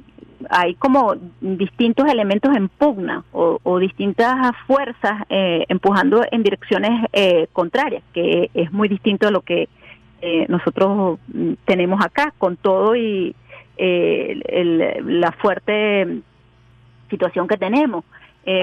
hay como distintos elementos en pugna o, distintas fuerzas eh, empujando en direcciones eh, contrarias, que es muy distinto a lo que nosotros tenemos acá, con todo y la fuerte situación que tenemos.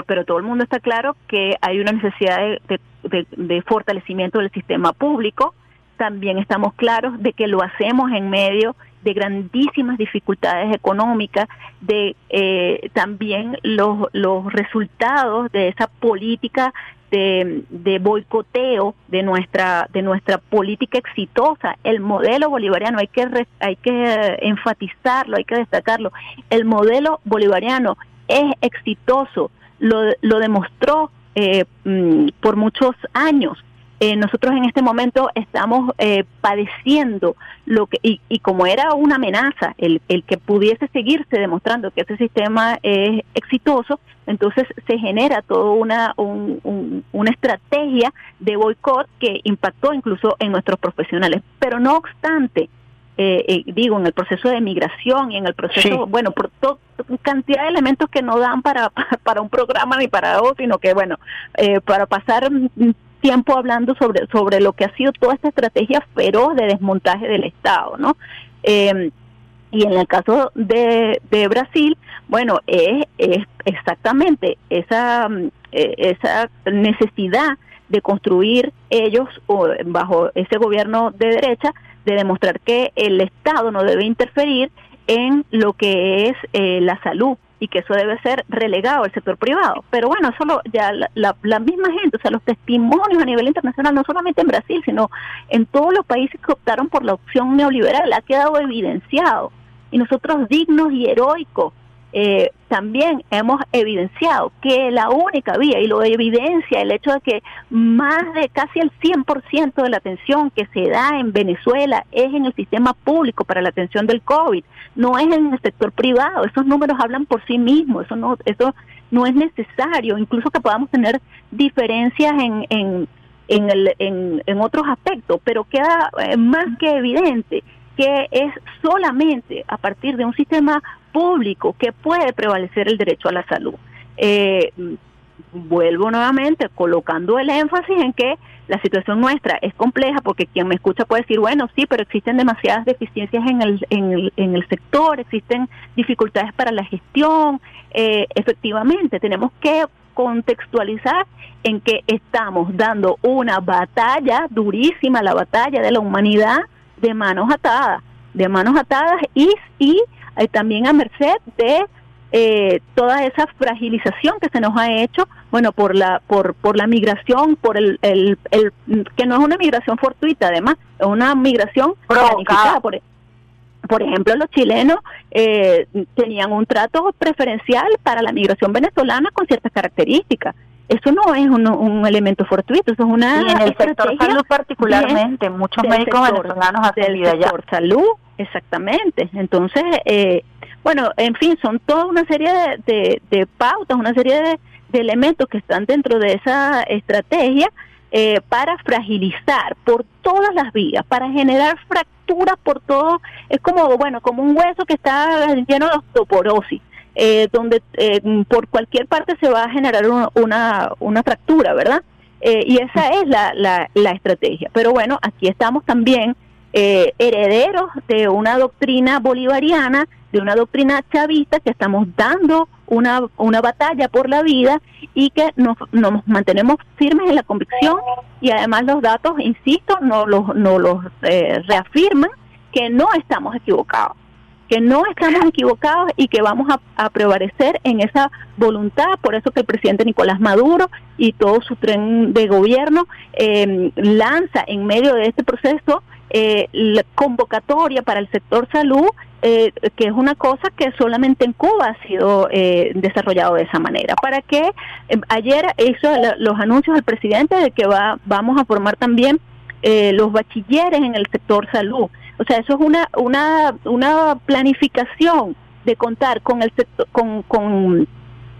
pero todo el mundo está claro que hay una necesidad de fortalecimiento del sistema público. También estamos claros de que lo hacemos en medio de grandísimas dificultades económicas, de eh, también los, los resultados de esa política de, de, boicoteo de nuestra de nuestra política exitosa. El modelo bolivariano hay que hay que enfatizarlo hay que destacarlo. El modelo bolivariano es exitoso lo, lo demostró eh, mm, por muchos años eh, nosotros en este momento estamos eh, padeciendo lo que, y, como era una amenaza el, el que pudiese seguirse demostrando que ese sistema es exitoso, entonces se genera toda una, una estrategia de boicot que impactó incluso en nuestros profesionales. Pero no obstante, eh, digo, en el proceso de migración y en el proceso, bueno, por cantidad de elementos que no dan para, para un programa ni para otro, sino que, bueno, para pasar tiempo hablando sobre, sobre lo que ha sido toda esta estrategia feroz de desmontaje del Estado, ¿no? Em, y en el caso de, de Brasil, bueno, es, es exactamente esa, mm, e, esa necesidad de construir ellos o bajo ese gobierno de derecha, de demostrar que el Estado no debe interferir en lo que es eh, la salud y que eso debe ser relegado al sector privado. Pero bueno, eso ya la, la, misma gente, o sea, los testimonios a nivel internacional, no solamente en Brasil, sino en todos los países que optaron por la opción neoliberal, ha quedado evidenciado. Y nosotros dignos y heroicos eh, también hemos evidenciado que la única vía, y lo evidencia el hecho de que más de casi el 100% de la atención que se da en Venezuela es en el sistema público para la atención del COVID, no es en el sector privado. Esos números hablan por sí mismos, eso no, eso no es necesario, incluso que podamos tener diferencias en, en, en, el, en, en otros aspectos, pero queda eh, más que evidente que es solamente a partir de un sistema público que puede prevalecer el derecho a la salud. Eh, vuelvo nuevamente colocando el énfasis en que la situación nuestra es compleja porque quien me escucha puede decir, bueno, sí, pero existen demasiadas deficiencias en el, en el, en el sector, existen dificultades para la gestión. Eh, efectivamente, tenemos que contextualizar en que estamos dando una batalla durísima, la batalla de la humanidad de manos atadas de manos atadas y, y eh, también a merced de eh, toda esa fragilización que se nos ha hecho, bueno, por la por por la migración, por el, el, el que no es una migración fortuita, además, es una migración planificada por por ejemplo, los chilenos eh, tenían un trato preferencial para la migración venezolana con ciertas características. Eso no es un, un elemento fortuito, eso es una y en el sector salud particularmente, muchos médicos venezolanos hacen vida allá. sector salud, exactamente. Entonces, eh, bueno, en fin, son toda una serie de, de, pautas, una serie de, de, elementos que están dentro de esa estrategia eh, para fragilizar por todas las vías, para generar fracturas por todo. Es como, bueno, como un hueso que está lleno de osteoporosis. Eh, donde eh, por cualquier parte se va a generar una, una, fractura, ¿verdad? Eh, y esa es la, la, la, estrategia. Pero bueno, aquí estamos también eh, herederos de una doctrina bolivariana, de una doctrina chavista que estamos dando una, una batalla por la vida y que nos, nos mantenemos firmes en la convicción y además los datos, insisto, no los, no los eh, reafirman que no estamos equivocados que no estamos equivocados y que vamos a, a, prevalecer en esa voluntad. Por eso que el presidente Nicolás Maduro y todo su tren de gobierno eh, lanza en medio de este proceso eh, la convocatoria para el sector salud, eh, que es una cosa que solamente en Cuba ha sido eh, desarrollado de esa manera. Para que eh, ayer hizo los anuncios al presidente de que va, vamos a formar también eh, los bachilleres en el sector salud. O sea, eso es una, una, una planificación de contar con el sector, con, con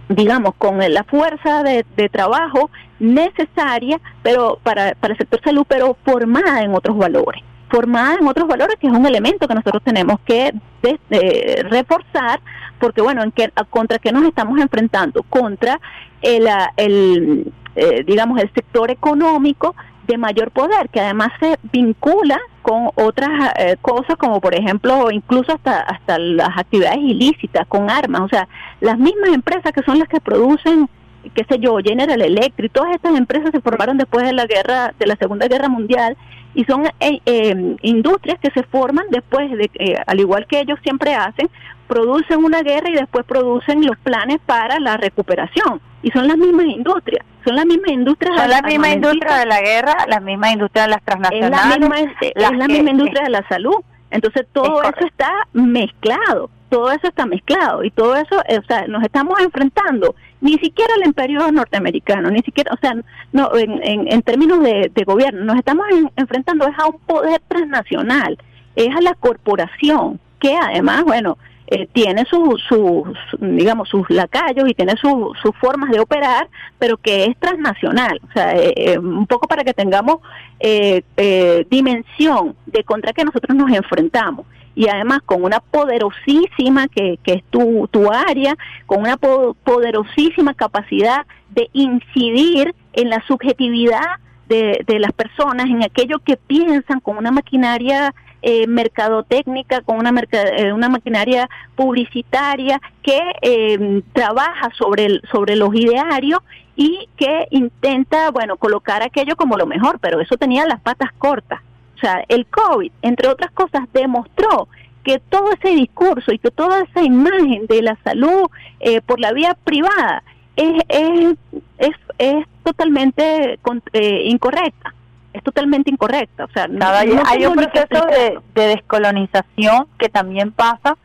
digamos, con la fuerza de, de, trabajo necesaria pero para, para el sector salud, pero formada en otros valores. Formada en otros valores, que es un elemento que nosotros tenemos que de, reforzar, porque bueno, en qué, contra qué nos estamos enfrentando, contra el, el eh, digamos, el sector económico de mayor poder, que además se vincula con otras eh, cosas como por ejemplo incluso hasta hasta las actividades ilícitas con armas, o sea, las mismas empresas que son las que producen qué sé yo, General Electric, todas estas empresas se formaron después de la guerra, de la Segunda Guerra Mundial y son eh, eh, industrias que se forman después de, eh, al igual que ellos siempre hacen, producen una guerra y después producen los planes para la recuperación. Y son las mismas industrias, son las mismas industrias. Son las mismas industrias de la guerra, las mismas industrias de las transnacionales. Es la misma, es la misma industria de la salud. Entonces todo eso está mezclado todo eso está mezclado y todo eso, o sea, nos estamos enfrentando ni siquiera al imperio norteamericano, ni siquiera, o sea, no en, en, términos de, gobierno, nos estamos en, enfrentando es a un poder transnacional, es a la corporación, que además, bueno, eh, tiene sus, su, digamos, sus lacayos y tiene sus su formas de operar, pero que es transnacional. O sea, eh, eh un poco para que tengamos eh, eh, dimensión de contra que nosotros nos enfrentamos y además con una poderosísima, que, que es tu, tu área, con una po poderosísima capacidad de incidir en la subjetividad de, de, las personas, en aquello que piensan con una maquinaria eh, mercadotécnica, con una, eh, una maquinaria publicitaria que eh, trabaja sobre, el, sobre los idearios y que intenta, bueno, colocar aquello como lo mejor, pero eso tenía las patas cortas sea, el COVID, entre otras cosas, demostró que todo ese discurso y que toda esa imagen de la salud eh, por la vía privada es, es, es, es totalmente eh, incorrecta. Es totalmente incorrecta. O sea, Nada, no, no hay un proceso de, de descolonización que también pasa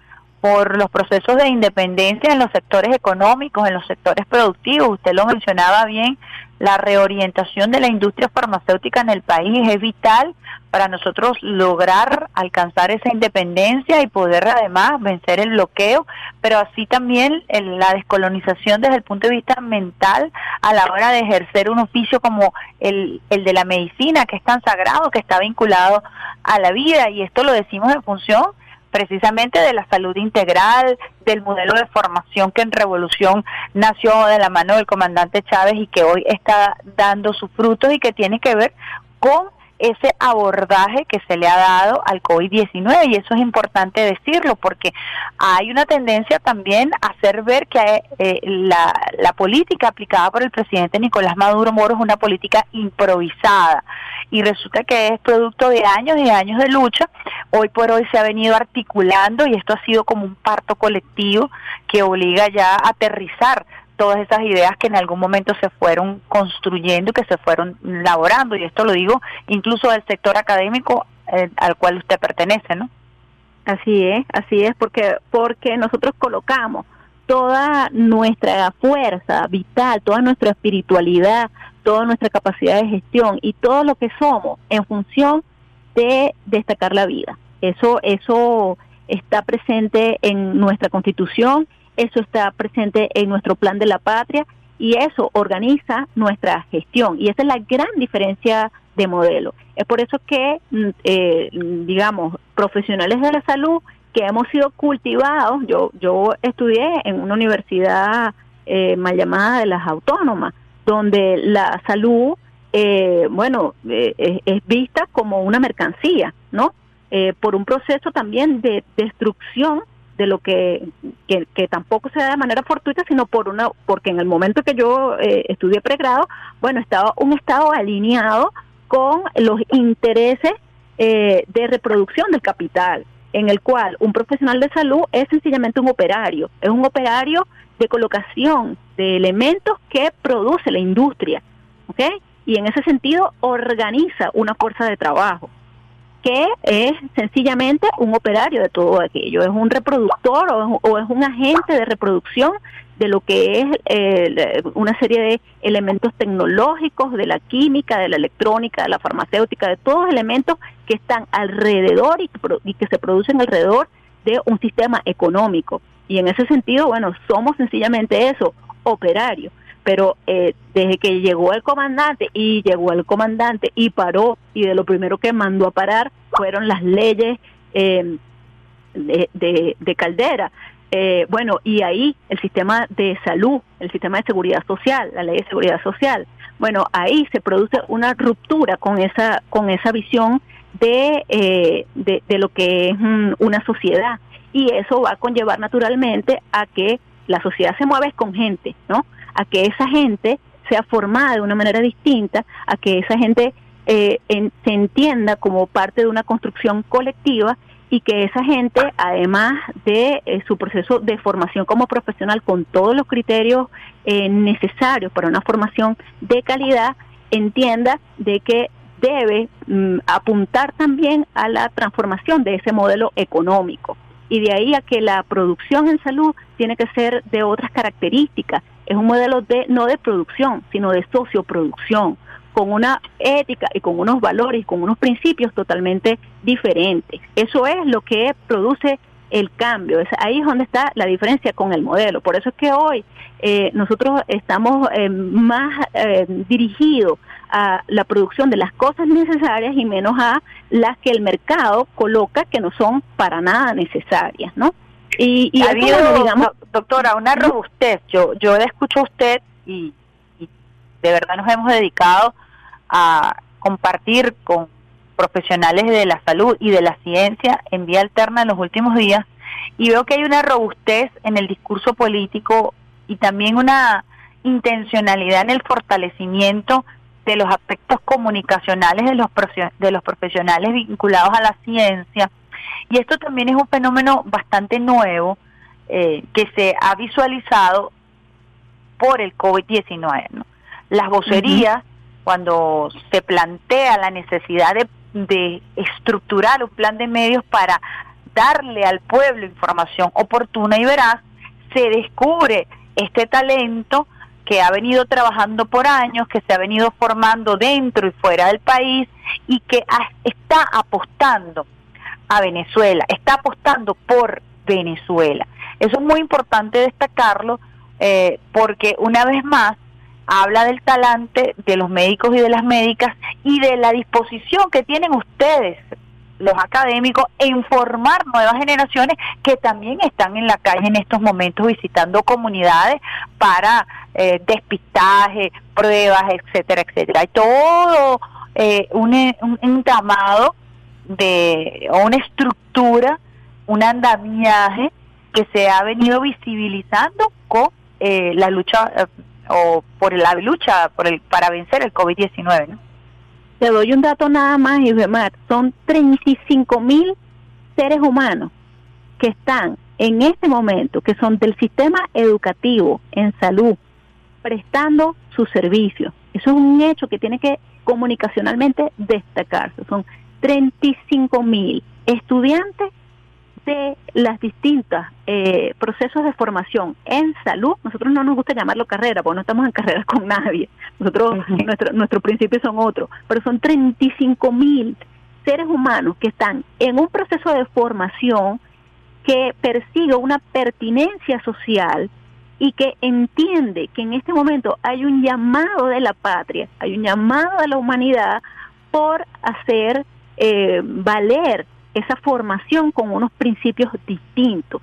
por los procesos de independencia en los sectores económicos, en los sectores productivos. Usted lo mencionaba bien, la reorientación de la industria farmacéutica en el país es vital para nosotros lograr alcanzar esa independencia y poder además vencer el bloqueo, pero así también la descolonización desde el punto de vista mental a la hora de ejercer un oficio como el, el de la medicina, que es tan sagrado, que está vinculado a la vida, y esto lo decimos en función precisamente de la salud integral, del modelo de formación que en Revolución nació de la mano del comandante Chávez y que hoy está dando sus frutos y que tiene que ver con ese abordaje que se le ha dado al COVID-19 y eso es importante decirlo porque hay una tendencia también a hacer ver que eh, la, la política aplicada por el presidente Nicolás Maduro Moro es una política improvisada y resulta que es producto de años y años de lucha. Hoy por hoy se ha venido articulando y esto ha sido como un parto colectivo que obliga ya a aterrizar todas esas ideas que en algún momento se fueron construyendo, que se fueron elaborando, y esto lo digo incluso del sector académico eh, al cual usted pertenece, ¿no? Así es, así es, porque porque nosotros colocamos toda nuestra fuerza vital, toda nuestra espiritualidad, toda nuestra capacidad de gestión y todo lo que somos en función de destacar la vida. Eso eso está presente en nuestra Constitución eso está presente en nuestro plan de la patria y eso organiza nuestra gestión. Y esa es la gran diferencia de modelo. Es por eso que, mm, eh, digamos, profesionales de la salud que hemos sido cultivados, yo, yo estudié en una universidad eh, mal llamada de las autónomas, donde la salud, eh, bueno, es vista como una mercancía, ¿no? por un proceso también de destrucción de lo que, que, tampoco se da de manera fortuita, sino por una, porque en el momento que yo eh, estudié pregrado, bueno, estaba un Estado alineado con los intereses eh, de reproducción del capital, en el cual un profesional de salud es sencillamente un operario, es un operario de colocación de elementos que produce la industria, ¿ok? Y en ese sentido organiza una fuerza de trabajo que es sencillamente un operario de todo aquello, es un reproductor o es, un agente de reproducción de lo que es eh, una serie de elementos tecnológicos, de la química, de la electrónica, de la farmacéutica, de todos elementos que están alrededor y y que se producen alrededor de un sistema económico. Y en ese sentido, bueno, somos sencillamente eso, operarios pero eh, desde que llegó el comandante y llegó el comandante y paró y de lo primero que mandó a parar fueron las leyes eh, de, Caldera. Eh, bueno, y ahí el sistema de salud, el sistema de seguridad social, la ley de seguridad social, bueno, ahí se produce una ruptura con esa, con esa visión de, de, de, lo que es una sociedad. Y eso va a conllevar naturalmente a que la sociedad se mueve con gente, ¿no? a que esa gente sea formada de una manera distinta, a que esa gente eh, se entienda como parte de una construcción colectiva y que esa gente, además de eh, su proceso de formación como profesional con todos los criterios eh, necesarios para una formación de calidad, entienda de que debe mm, apuntar también a la transformación de ese modelo económico. Y de ahí a que la producción en salud tiene que ser de otras características, es un modelo de no de producción, sino de socioproducción, con una ética y con unos valores y con unos principios totalmente diferentes. Eso es lo que produce el cambio. Es, ahí es donde está la diferencia con el modelo. Por eso es que hoy eh, nosotros estamos eh, más eh, dirigidos a la producción de las cosas necesarias y menos a las que el mercado coloca que no son para nada necesarias, ¿no? Y, y ha habido, digamos, doctora, una robustez. Yo, yo le escucho a usted y, de verdad nos hemos dedicado a compartir con profesionales de la salud y de la ciencia en vía alterna en los últimos días y veo que hay una robustez en el discurso político y también una intencionalidad en el fortalecimiento de los aspectos comunicacionales de los de los profesionales vinculados a la ciencia y esto también es un fenómeno bastante nuevo eh, que se ha visualizado por el COVID-19. ¿no? Las vocerías, cuando se plantea la necesidad de, de estructurar un plan de medios para darle al pueblo información oportuna y veraz, se descubre este talento que ha venido trabajando por años, que se ha venido formando dentro y fuera del país y que está apostando a Venezuela, está apostando por Venezuela. Eso es muy importante destacarlo eh, porque una vez más habla del talante de los médicos y de las médicas y de la disposición que tienen ustedes, los académicos, en formar nuevas generaciones que también están en la calle en estos momentos visitando comunidades para eh, despistaje, pruebas, etcétera, etcétera. Hay todo eh, un, un entramado de una estructura, un andamiaje que se ha venido visibilizando con eh, la lucha eh, o por la lucha por el para vencer el COVID-19. ¿no? Te doy un dato nada más, Ivemar. Son 35 mil seres humanos que están en este momento, que son del sistema educativo, en salud, prestando sus servicios. Eso es un hecho que tiene que comunicacionalmente destacarse. Son 35 mil estudiantes de las distintas eh, procesos de formación en salud. Nosotros no nos gusta llamarlo carrera, porque no estamos en carrera con nadie. Nosotros, nuestro, nuestros principios son otros, pero son 35 mil seres humanos que están en un proceso de formación que persigue una pertinencia social y que entiende que en este momento hay un llamado de la patria, hay un llamado de la humanidad por hacer eh, valer esa formación con unos principios distintos.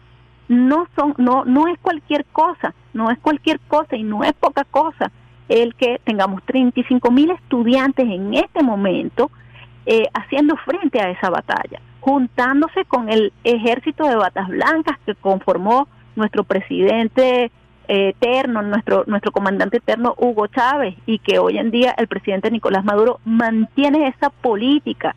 No son, no, no es cualquier cosa, no es cualquier cosa y no es poca cosa el que tengamos 35 mil estudiantes en este momento eh, haciendo frente a esa batalla, juntándose con el ejército de batas blancas que conformó nuestro presidente eh, eterno, nuestro, nuestro comandante eterno Hugo Chávez, y que hoy en día el presidente Nicolás Maduro mantiene esa política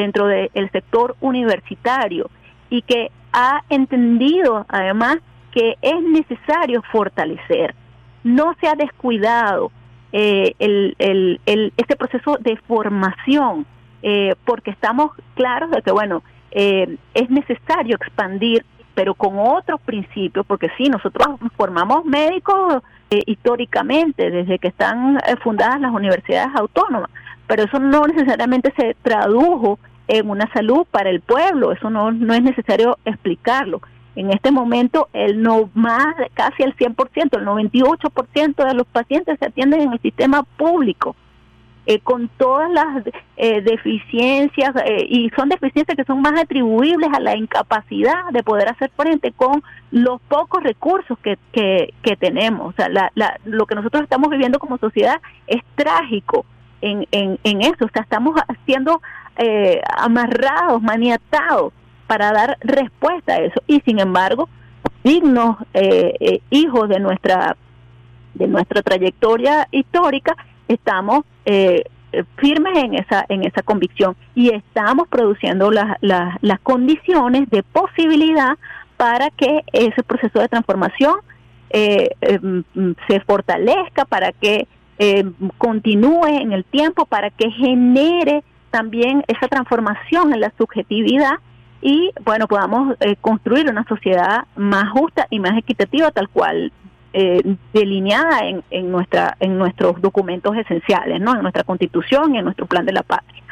dentro del sector universitario y que ha entendido además que es necesario fortalecer. No se ha descuidado eh, el, el, el, este proceso de formación, eh, porque estamos claros de que, bueno, eh, es necesario expandir, pero con otros principios, porque sí, nosotros formamos médicos históricamente, desde que están fundadas las universidades autónomas, pero eso no necesariamente se tradujo en una salud para el pueblo, eso no, no es necesario explicarlo. En este momento, el no más, casi el 100%, el 98% de los pacientes se atienden en el sistema público, eh, con todas las eh, deficiencias, eh, y son deficiencias que son más atribuibles a la incapacidad de poder hacer frente con los pocos recursos que, que, tenemos. O sea, la, la, lo que nosotros estamos viviendo como sociedad es trágico en, en, en eso. O sea, estamos haciendo eh, amarrados, maniatados para dar respuesta a eso. Y sin embargo, dignos eh, eh, hijos de nuestra de nuestra trayectoria histórica, estamos firmes en esa en esa convicción y estamos produciendo las, las condiciones de posibilidad para que ese proceso de transformación em, se fortalezca, para que continúe en el tiempo, para que genere también esa transformación en la subjetividad y bueno podamos eh, construir una sociedad más justa y más equitativa tal cual eh, delineada en, en nuestra en nuestros documentos esenciales no en nuestra constitución y en nuestro plan de la patria.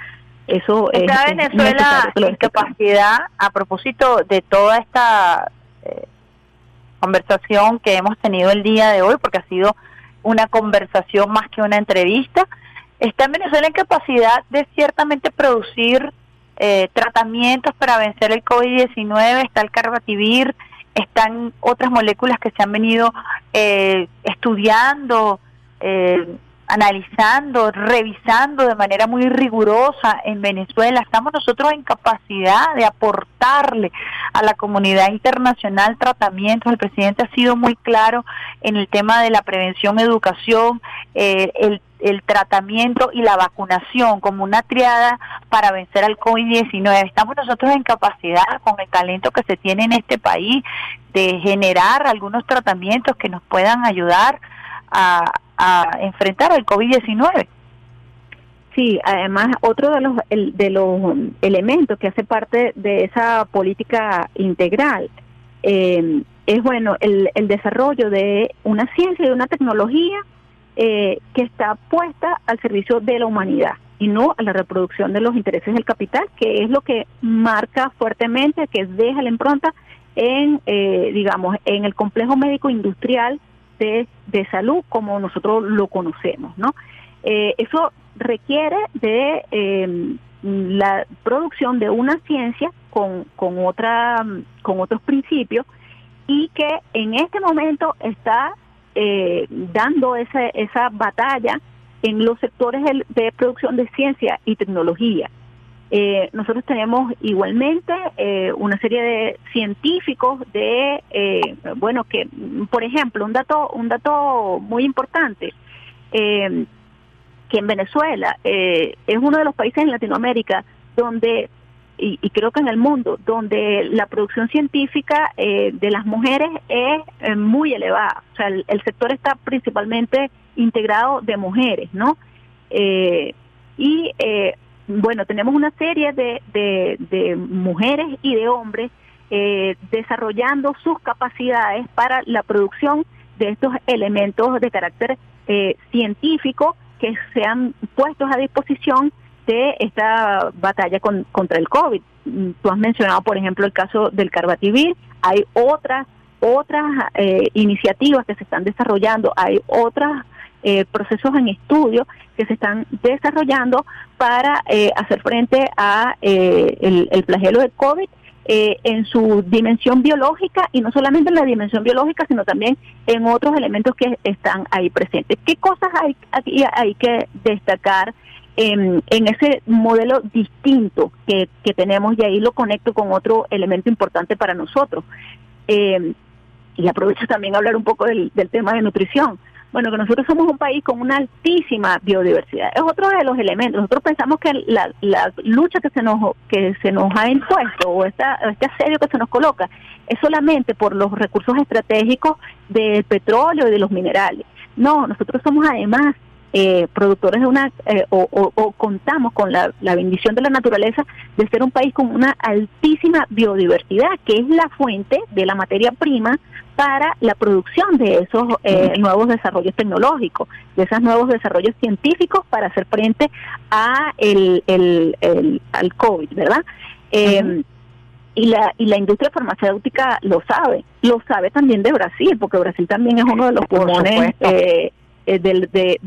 Eso está es, Venezuela en capacidad a propósito de toda esta eh, conversación que hemos tenido el día de hoy porque ha sido una conversación más que una entrevista está en Venezuela en capacidad de ciertamente producir eh, tratamientos para vencer el COVID-19, está el carbativir, están otras moléculas que se han venido eh, estudiando, eh, analizando, revisando de manera muy rigurosa en Venezuela. Estamos nosotros en capacidad de aportarle a la comunidad internacional tratamientos. El presidente ha sido muy claro en el tema de la prevención, educación, eh, el el tratamiento y la vacunación como una triada para vencer al COVID-19. Estamos nosotros en capacidad, con el talento que se tiene en este país, de generar algunos tratamientos que nos puedan ayudar a, enfrentar al COVID-19. Sí, además otro de los de los elementos que hace parte de esa política integral eh, es bueno el desarrollo de una ciencia y una tecnología eh, que está puesta al servicio de la humanidad y no a la reproducción de los intereses del capital, que es lo que marca fuertemente, que deja la impronta en, eh, digamos, en el complejo médico industrial de, salud como nosotros lo conocemos, ¿no? Eh, eso requiere de em, la producción de una ciencia con, con, otra, con otros principios y que en este momento está eh, dando esa, esa batalla en los sectores de producción de ciencia y tecnología. Eh, nosotros tenemos igualmente eh, una serie de científicos de, eh, bueno, que, por ejemplo, un dato, un dato muy importante, eh, que en Venezuela eh, es uno de los países en Latinoamérica donde, y, creo que en el mundo, donde la producción científica eh, de las mujeres es eh, muy elevada. O sea, el, sector está principalmente integrado de mujeres, ¿no? Eh, y eh, bueno, tenemos una serie de, de, mujeres y de hombres eh, desarrollando sus capacidades para la producción de estos elementos de carácter científico que sean puestos a disposición de esta batalla con- contra el COVID. Mm, Tú has mencionado, por ejemplo, el caso del Carbativir. Hay otras otras eh, iniciativas que se están desarrollando, hay otros procesos en estudio que se están desarrollando para eh, hacer frente a eh, el, el flagelo del COVID eh, en su dimensión biológica y no solamente en la dimensión biológica, sino también en otros elementos que están ahí presentes. ¿Qué cosas hay, hay que destacar en, en ese modelo distinto que, que tenemos y ahí lo conecto con otro elemento importante para nosotros? Eh, y aprovecho también a hablar un poco del, del tema de nutrición. Bueno, que nosotros somos un país con una altísima biodiversidad. Es otro de los elementos. Nosotros pensamos que la, lucha que se nos que se nos ha impuesto o esta, este asedio que se nos coloca es solamente por los recursos estratégicos del petróleo y de los minerales. No, nosotros somos además eh, productores de una eh, o, o- o contamos con la, la bendición de la naturaleza de ser un país con una altísima biodiversidad que es la fuente de la materia prima para la producción de esos eh, nuevos desarrollos tecnológicos, de esos nuevos desarrollos científicos para hacer frente a el, el, el- al COVID, ¿verdad? Eh, y la y la industria farmacéutica lo sabe, lo sabe también de Brasil, porque Brasil también es uno de los pulmones eh, eh, de,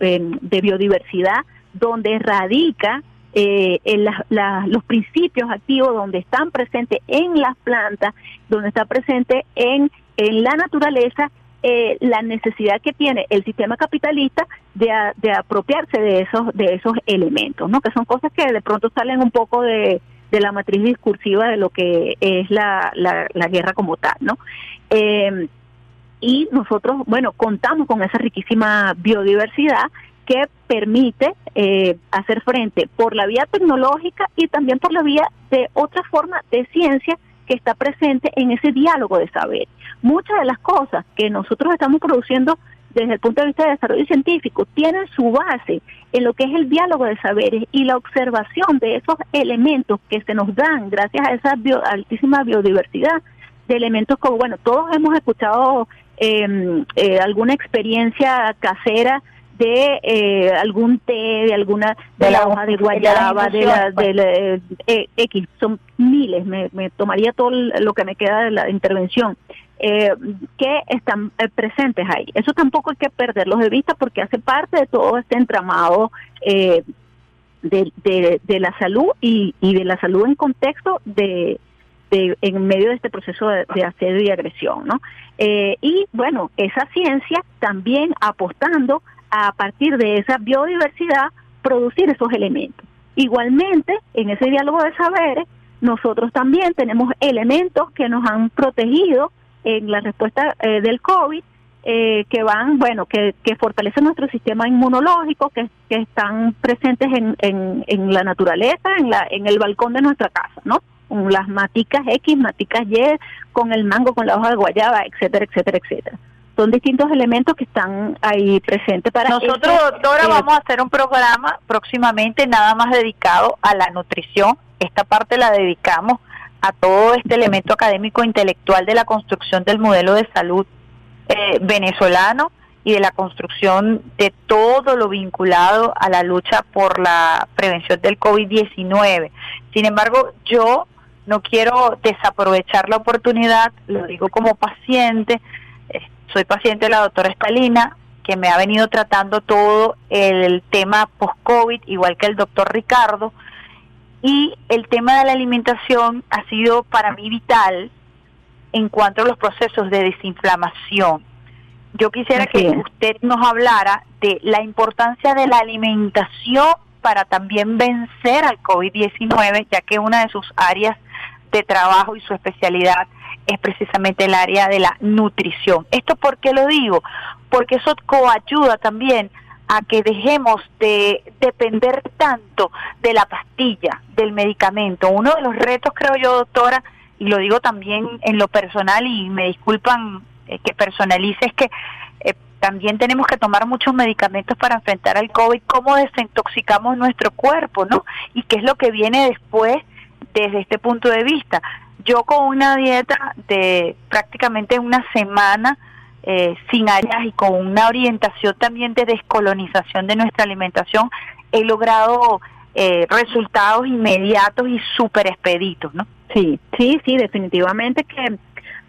eh, de biodiversidad, donde radica eh, en las- la- los principios activos, donde están presentes en las plantas, donde está presente en, en la naturaleza eh, la necesidad que tiene el sistema capitalista de, a- de apropiarse de esos de esos elementos, ¿no? Que son cosas que de pronto salen un poco de, de la matriz discursiva de lo que es la, la, la guerra como tal, ¿no? Eh, y nosotros, bueno, contamos con esa riquísima biodiversidad que permite eh, hacer frente por la vía tecnológica y también por la vía de otra forma de ciencia que está presente en ese diálogo de saber. Muchas de las cosas que nosotros estamos produciendo desde el punto de vista de desarrollo científico tienen su base en lo que es el diálogo de saberes y la observación de esos elementos que se nos dan gracias a esa bio- altísima biodiversidad de elementos como, bueno, todos hemos escuchado eh, eh, alguna experiencia casera de eh, algún té, de alguna de, De la la- hoja de guayaba, de la, pues. de la, eh, eh, X, son miles, me, me tomaría todo lo que me queda de la intervención, eh, que están eh, presentes ahí. Eso tampoco hay que perderlos de vista porque hace parte de todo este entramado eh, de, de, de la salud y, y de la salud en contexto de, de- en medio de este proceso de, de asedio y agresión, ¿no? Eh, y bueno, esa ciencia también apostando a partir de esa biodiversidad producir esos elementos. Igualmente, en ese diálogo de saberes, nosotros también tenemos elementos que nos han protegido en la respuesta eh, del COVID, eh, que van, bueno, que, fortalecen nuestro sistema inmunológico, que, están presentes en, en, en la naturaleza, en, la, en el balcón de nuestra casa, ¿no? Con las maticas X, maticas Y, con el mango, con la hoja de guayaba, etcétera, etcétera, etcétera. Son distintos elementos que están ahí presentes para Nosotros, ese, doctora, eh, vamos a hacer un programa próximamente nada más dedicado a la nutrición. Esta parte la dedicamos a todo este elemento académico intelectual de la construcción del modelo de salud eh, venezolano y de la construcción de todo lo vinculado a la lucha por la prevención del COVID-19. Sin embargo, yo no quiero desaprovechar la oportunidad, lo digo como paciente, eh, soy paciente de la doctora Estalina, que me ha venido tratando todo el tema post-COVID, igual que el doctor Ricardo, y el tema de la alimentación ha sido para mí vital en cuanto a los procesos de desinflamación. yo quisiera que usted nos hablara de la importancia de la alimentación para también vencer al COVID-19, ya que una de sus áreas de trabajo y su especialidad es precisamente el área de la nutrición. ¿Esto por qué lo digo? Porque eso coayuda también a que dejemos de depender tanto de la pastilla, del medicamento. Uno de los retos, creo yo, doctora, y lo digo también en lo personal y me disculpan eh, que personalice, es que eh, también tenemos que tomar muchos medicamentos para enfrentar al COVID, cómo desintoxicamos nuestro cuerpo, ¿no? Y qué es lo que viene después desde este punto de vista. Yo con una dieta de prácticamente una semana eh, sin áreas y con una orientación también de descolonización de nuestra alimentación, he logrado eh, resultados inmediatos y súper expeditos, ¿no? Sí, sí, sí, definitivamente que,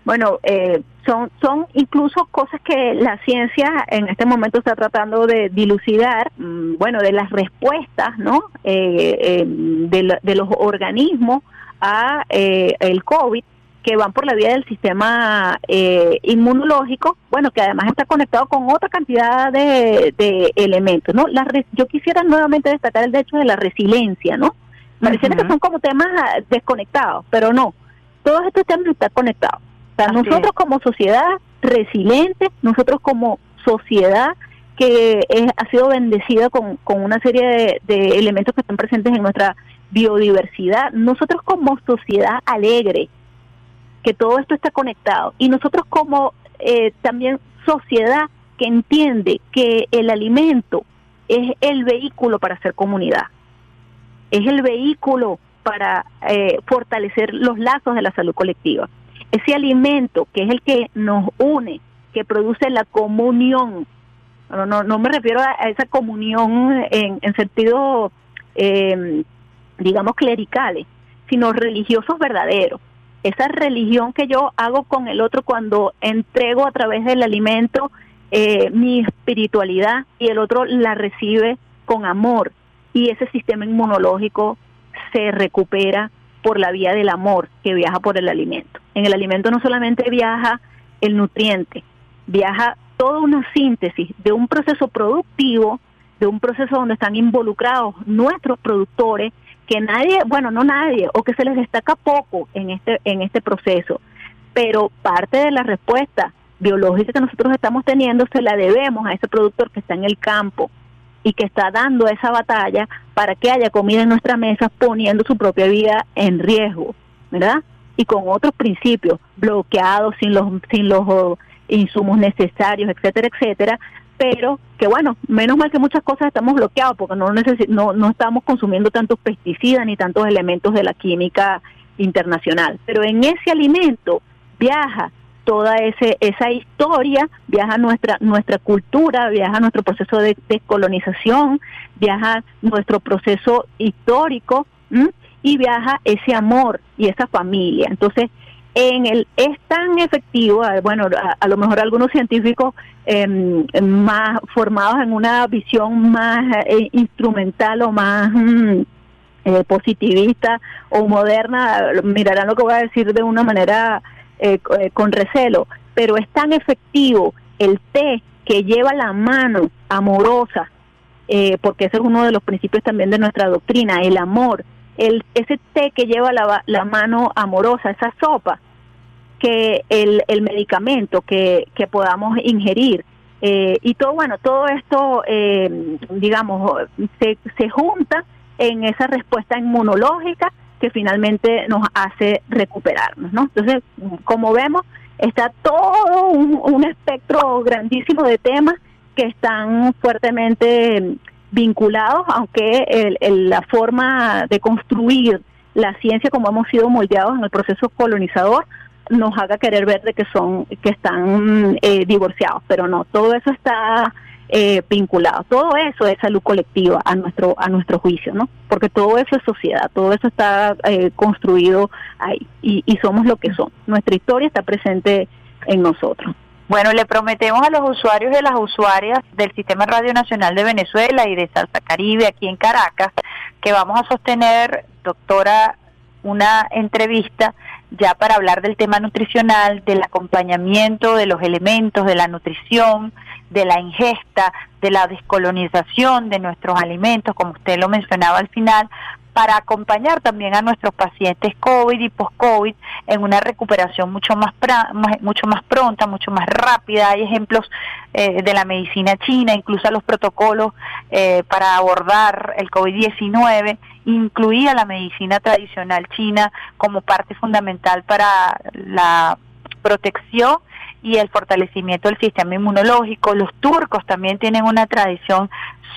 bueno, eh, son, son incluso cosas que la ciencia en este momento está tratando de dilucidar, mm, bueno, de las respuestas, ¿no? Eh, de, de, los organismos a el COVID que van por la vía del sistema eh, inmunológico, bueno, que además está conectado con otra cantidad de, elementos, ¿no? La yo quisiera nuevamente destacar el hecho de la resiliencia, ¿no? Pareciera que son como temas ah, desconectados, pero no, todos estos temas están conectados. O sea, nosotros como sociedad resiliente, nosotros como sociedad que ha sido bendecida con, con una serie de elementos que están presentes en nuestra biodiversidad, nosotros como sociedad alegre, que todo esto está conectado. Y nosotros como eh, también sociedad que entiende que el alimento es el vehículo para hacer comunidad, es el vehículo para eh, fortalecer los lazos de la salud colectiva. Ese alimento que es el que nos une, que produce la comunión, no, no, no me refiero a, esa comunión en, en sentido, eh, digamos, clericales, sino religiosos verdaderos. Esa religión que yo hago con el otro cuando entrego a través del alimento eh, mi espiritualidad y el otro la recibe con amor. Y ese sistema inmunológico se recupera por la vía del amor que viaja por el alimento. En el alimento no solamente viaja el nutriente, viaja toda una síntesis de un proceso productivo, de un proceso donde están involucrados nuestros productores que nadie, bueno, no nadie, o que se les destaca poco en este, en este proceso, pero parte de la respuesta biológica que nosotros estamos teniendo se la debemos a ese productor que está en el campo y que está dando esa batalla para que haya comida en nuestra mesa poniendo su propia vida en riesgo, ¿verdad? Y con otros principios, bloqueados, sin los, sin los insumos necesarios, etcétera, etcétera, pero que bueno, menos mal que muchas cosas estamos bloqueados porque no, no, no estamos consumiendo tantos pesticidas ni tantos elementos de la química internacional. Pero en ese alimento viaja toda ese, esa historia, viaja nuestra, nuestra cultura, viaja nuestro proceso de descolonización, viaja nuestro proceso histórico y viaja ese amor y esa familia. Entonces, en el es tan efectivo, bueno, a, lo mejor algunos científicos em, más formados en una visión más eh, instrumental o más mm, eh, positivista o moderna, mirarán lo que voy a decir de una manera eh, con recelo, pero es tan efectivo el té que lleva la mano amorosa, porque ese es uno de los principios también de nuestra doctrina, el amor, el, ese té que lleva la, la mano amorosa, esa sopa, que el, el medicamento que, que podamos ingerir. Eh, y todo, bueno, todo esto, eh, digamos, se, se junta en esa respuesta inmunológica que finalmente nos hace recuperarnos, ¿no? Entonces, como vemos, está todo un, un espectro grandísimo de temas que están fuertemente vinculados, aunque el, la forma de construir la ciencia como hemos sido moldeados en el proceso colonizador nos haga querer ver de que son que están eh, divorciados, pero no, todo eso está eh, vinculado, todo eso es salud colectiva a nuestro a nuestro juicio, ¿no? Porque todo eso es sociedad, todo eso está eh, construido ahí y, y somos lo que son. Nuestra historia está presente en nosotros. Bueno, le prometemos a los usuarios y a las usuarias del Sistema Radio Nacional de Venezuela y de Salsa Caribe aquí en Caracas que vamos a sostener, doctora, una entrevista ya para hablar del tema nutricional, del acompañamiento de los elementos de la nutrición, de la ingesta, de la descolonización de nuestros alimentos, como usted lo mencionaba al final, para acompañar también a nuestros pacientes COVID y post-COVID en una recuperación mucho más, mucho más pronta, mucho más rápida. Hay ejemplos eh, de la medicina china, incluso los protocolos eh, para abordar el COVID-19, incluía la medicina tradicional china como parte fundamental para la protección y el fortalecimiento del sistema inmunológico. Los turcos también tienen una tradición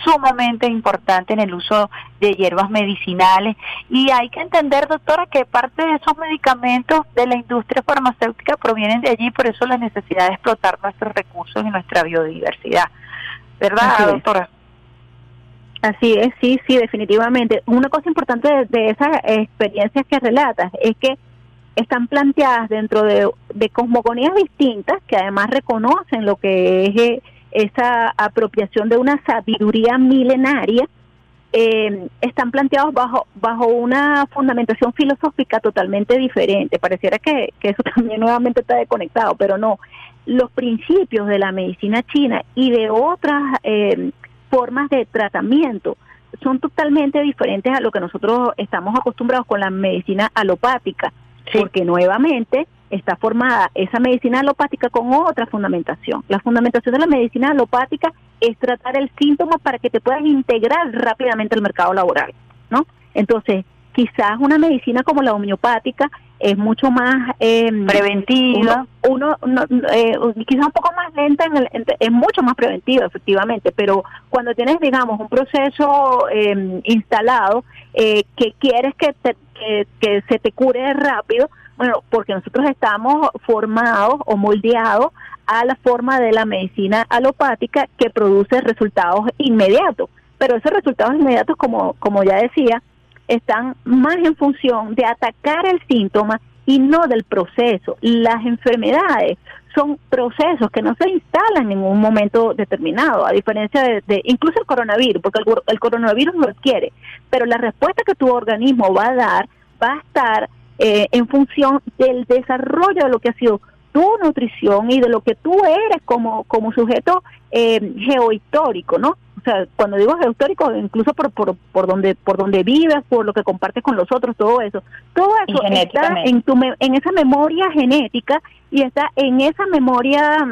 sumamente importante en el uso de hierbas medicinales y hay que entender, doctora, que parte de esos medicamentos de la industria farmacéutica provienen de allí, por eso la necesidad de explotar nuestros recursos y nuestra biodiversidad. ¿Verdad, doctora? Así es, sí, sí, definitivamente. Una cosa importante de, esas experiencias que relatas es que están planteadas dentro de, cosmogonías distintas que además reconocen lo que es eh, esa apropiación de una sabiduría milenaria, eh, están planteados bajo, bajo una fundamentación filosófica totalmente diferente. Pareciera que, eso también nuevamente está desconectado, pero no. Los principios de la medicina china y de otras eh, formas de tratamiento son totalmente diferentes a lo que nosotros estamos acostumbrados con la medicina alopática, porque nuevamente está formada esa medicina alopática con otra fundamentación. La fundamentación de la medicina alopática es tratar el síntoma para que te puedas integrar rápidamente al mercado laboral, ¿no? Entonces, quizás una medicina como la homeopática es mucho más eh, preventiva, uno, eh, quizás un poco más lenta, es mucho más preventiva efectivamente, pero cuando tienes digamos un proceso em, instalado eh, que quieres que, que se te cure rápido, bueno, porque nosotros estamos formados o moldeados a la forma de la medicina alopática que produce resultados inmediatos. Pero esos resultados inmediatos, como, como ya decía, están más en función de atacar el síntoma y no del proceso. Las enfermedades son procesos que no se instalan en un momento determinado, a diferencia de, incluso el coronavirus, porque el, el, coronavirus lo adquiere, pero la respuesta que tu organismo va a dar va a estar eh, en función del desarrollo de lo que ha sido tu nutrición y de lo que tú eres como, como sujeto eh, geohistórico, ¿no? O sea, cuando digo geohistórico, incluso por, por, por donde por donde vives, por lo que compartes con los otros, todo eso, todo eso está en tu en esa memoria genética y está en esa memoria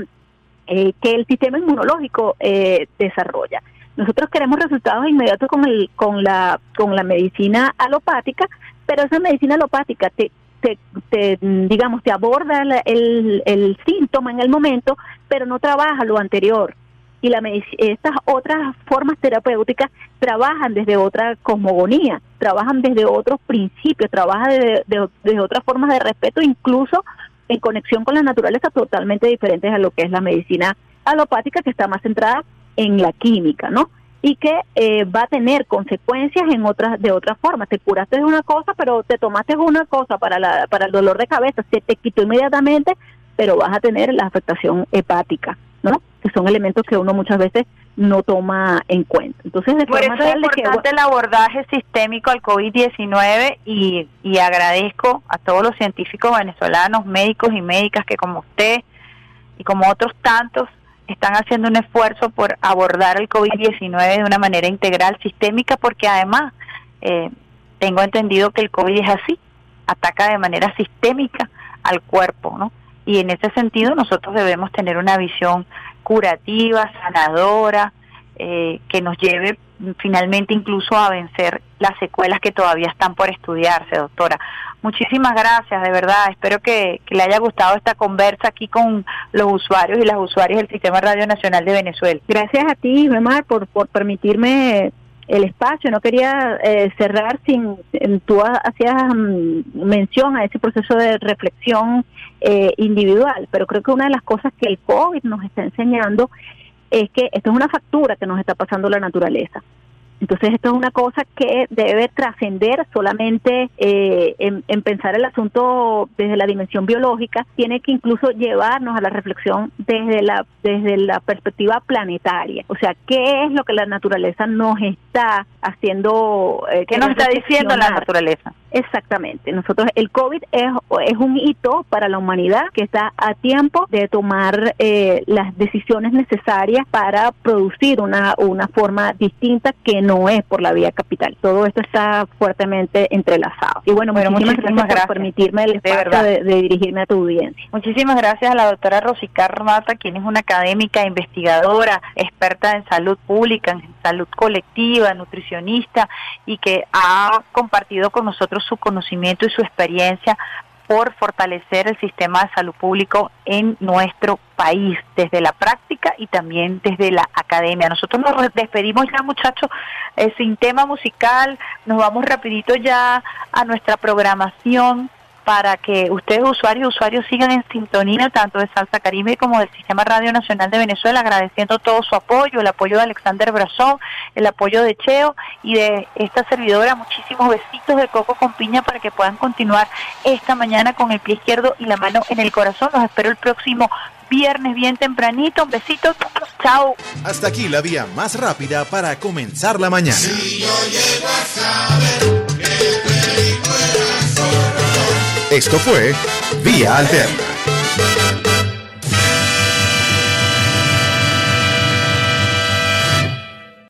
eh, que el sistema inmunológico eh, desarrolla. Nosotros queremos resultados inmediatos con el con la con la medicina alopática, pero esa medicina alopática te, te, digamos, te aborda el, el, síntoma en el momento, pero no trabaja lo anterior. Y la estas otras formas terapéuticas trabajan desde otra cosmogonía, trabajan desde otros principios, trabajan desde, desde otras formas de respeto, incluso en conexión con la naturaleza totalmente diferentes a lo que es la medicina alopática, que está más centrada en la química, ¿no? Y que eh, va a tener consecuencias en otras de otra forma. Te curaste de una cosa, pero te tomaste una cosa para la para el dolor de cabeza, se te quitó inmediatamente, pero vas a tener la afectación hepática, ¿no? Que son elementos que uno muchas veces no toma en cuenta. Entonces, de Por eso es importante el abordaje sistémico al COVID-19 y, y agradezco a todos los científicos venezolanos, médicos y médicas que como usted y como otros tantos están haciendo un esfuerzo por abordar el COVID-19 de una manera integral, sistémica, porque además eh, tengo entendido que el COVID es así, ataca de manera sistémica al cuerpo, ¿no? Y en ese sentido nosotros debemos tener una visión curativa, sanadora, eh, que nos lleve finalmente incluso a vencer las secuelas que todavía están por estudiarse, doctora. Muchísimas gracias, de verdad. Espero que, le haya gustado esta conversa aquí con los usuarios y las usuarias del Sistema Radio Nacional de Venezuela. Gracias a ti, Memar, por, por permitirme el espacio. No quería eh, cerrar sin, tú hacías mm, mención a ese proceso de reflexión eh, individual, pero creo que una de las cosas que el COVID nos está enseñando es que esto es una factura que nos está pasando la naturaleza. Entonces esto es una cosa que debe trascender solamente eh, en, pensar el asunto desde la dimensión biológica, tiene que incluso llevarnos a la reflexión desde la desde la perspectiva planetaria. O sea, ¿qué es lo que la naturaleza nos está haciendo? Eh, ¿Qué nos está diciendo la naturaleza? Exactamente. Nosotros, el COVID es, es un hito para la humanidad que está a tiempo de tomar eh, las decisiones necesarias para producir una, una forma distinta que no es por la vía capital. Todo esto está fuertemente entrelazado. Y bueno, muchísimas, gracias, por permitirme el espacio de, de, dirigirme a tu audiencia. Muchísimas gracias a la doctora Rosicar Mata, quien es una académica, investigadora, experta en salud pública, en salud colectiva, nutricionista y que ha compartido con nosotros su conocimiento y su experiencia por fortalecer el sistema de salud público en nuestro país, desde la práctica y también desde la academia. Nosotros nos despedimos ya, muchachos, eh, sin tema musical, nos vamos rapidito ya a nuestra programación para que ustedes usuarios y usuarios sigan en sintonía tanto de Salsa Caribe como del Sistema Radio Nacional de Venezuela, agradeciendo todo su apoyo, el apoyo de Alexander Brazón, el apoyo de Cheo y de esta servidora, muchísimos besitos de coco con piña para que puedan continuar esta mañana con el pie izquierdo y la mano en el corazón. Los espero el próximo viernes bien tempranito. Un besito. Chao. Hasta aquí la vía más rápida para comenzar la mañana. Esto fue Vía Alterna.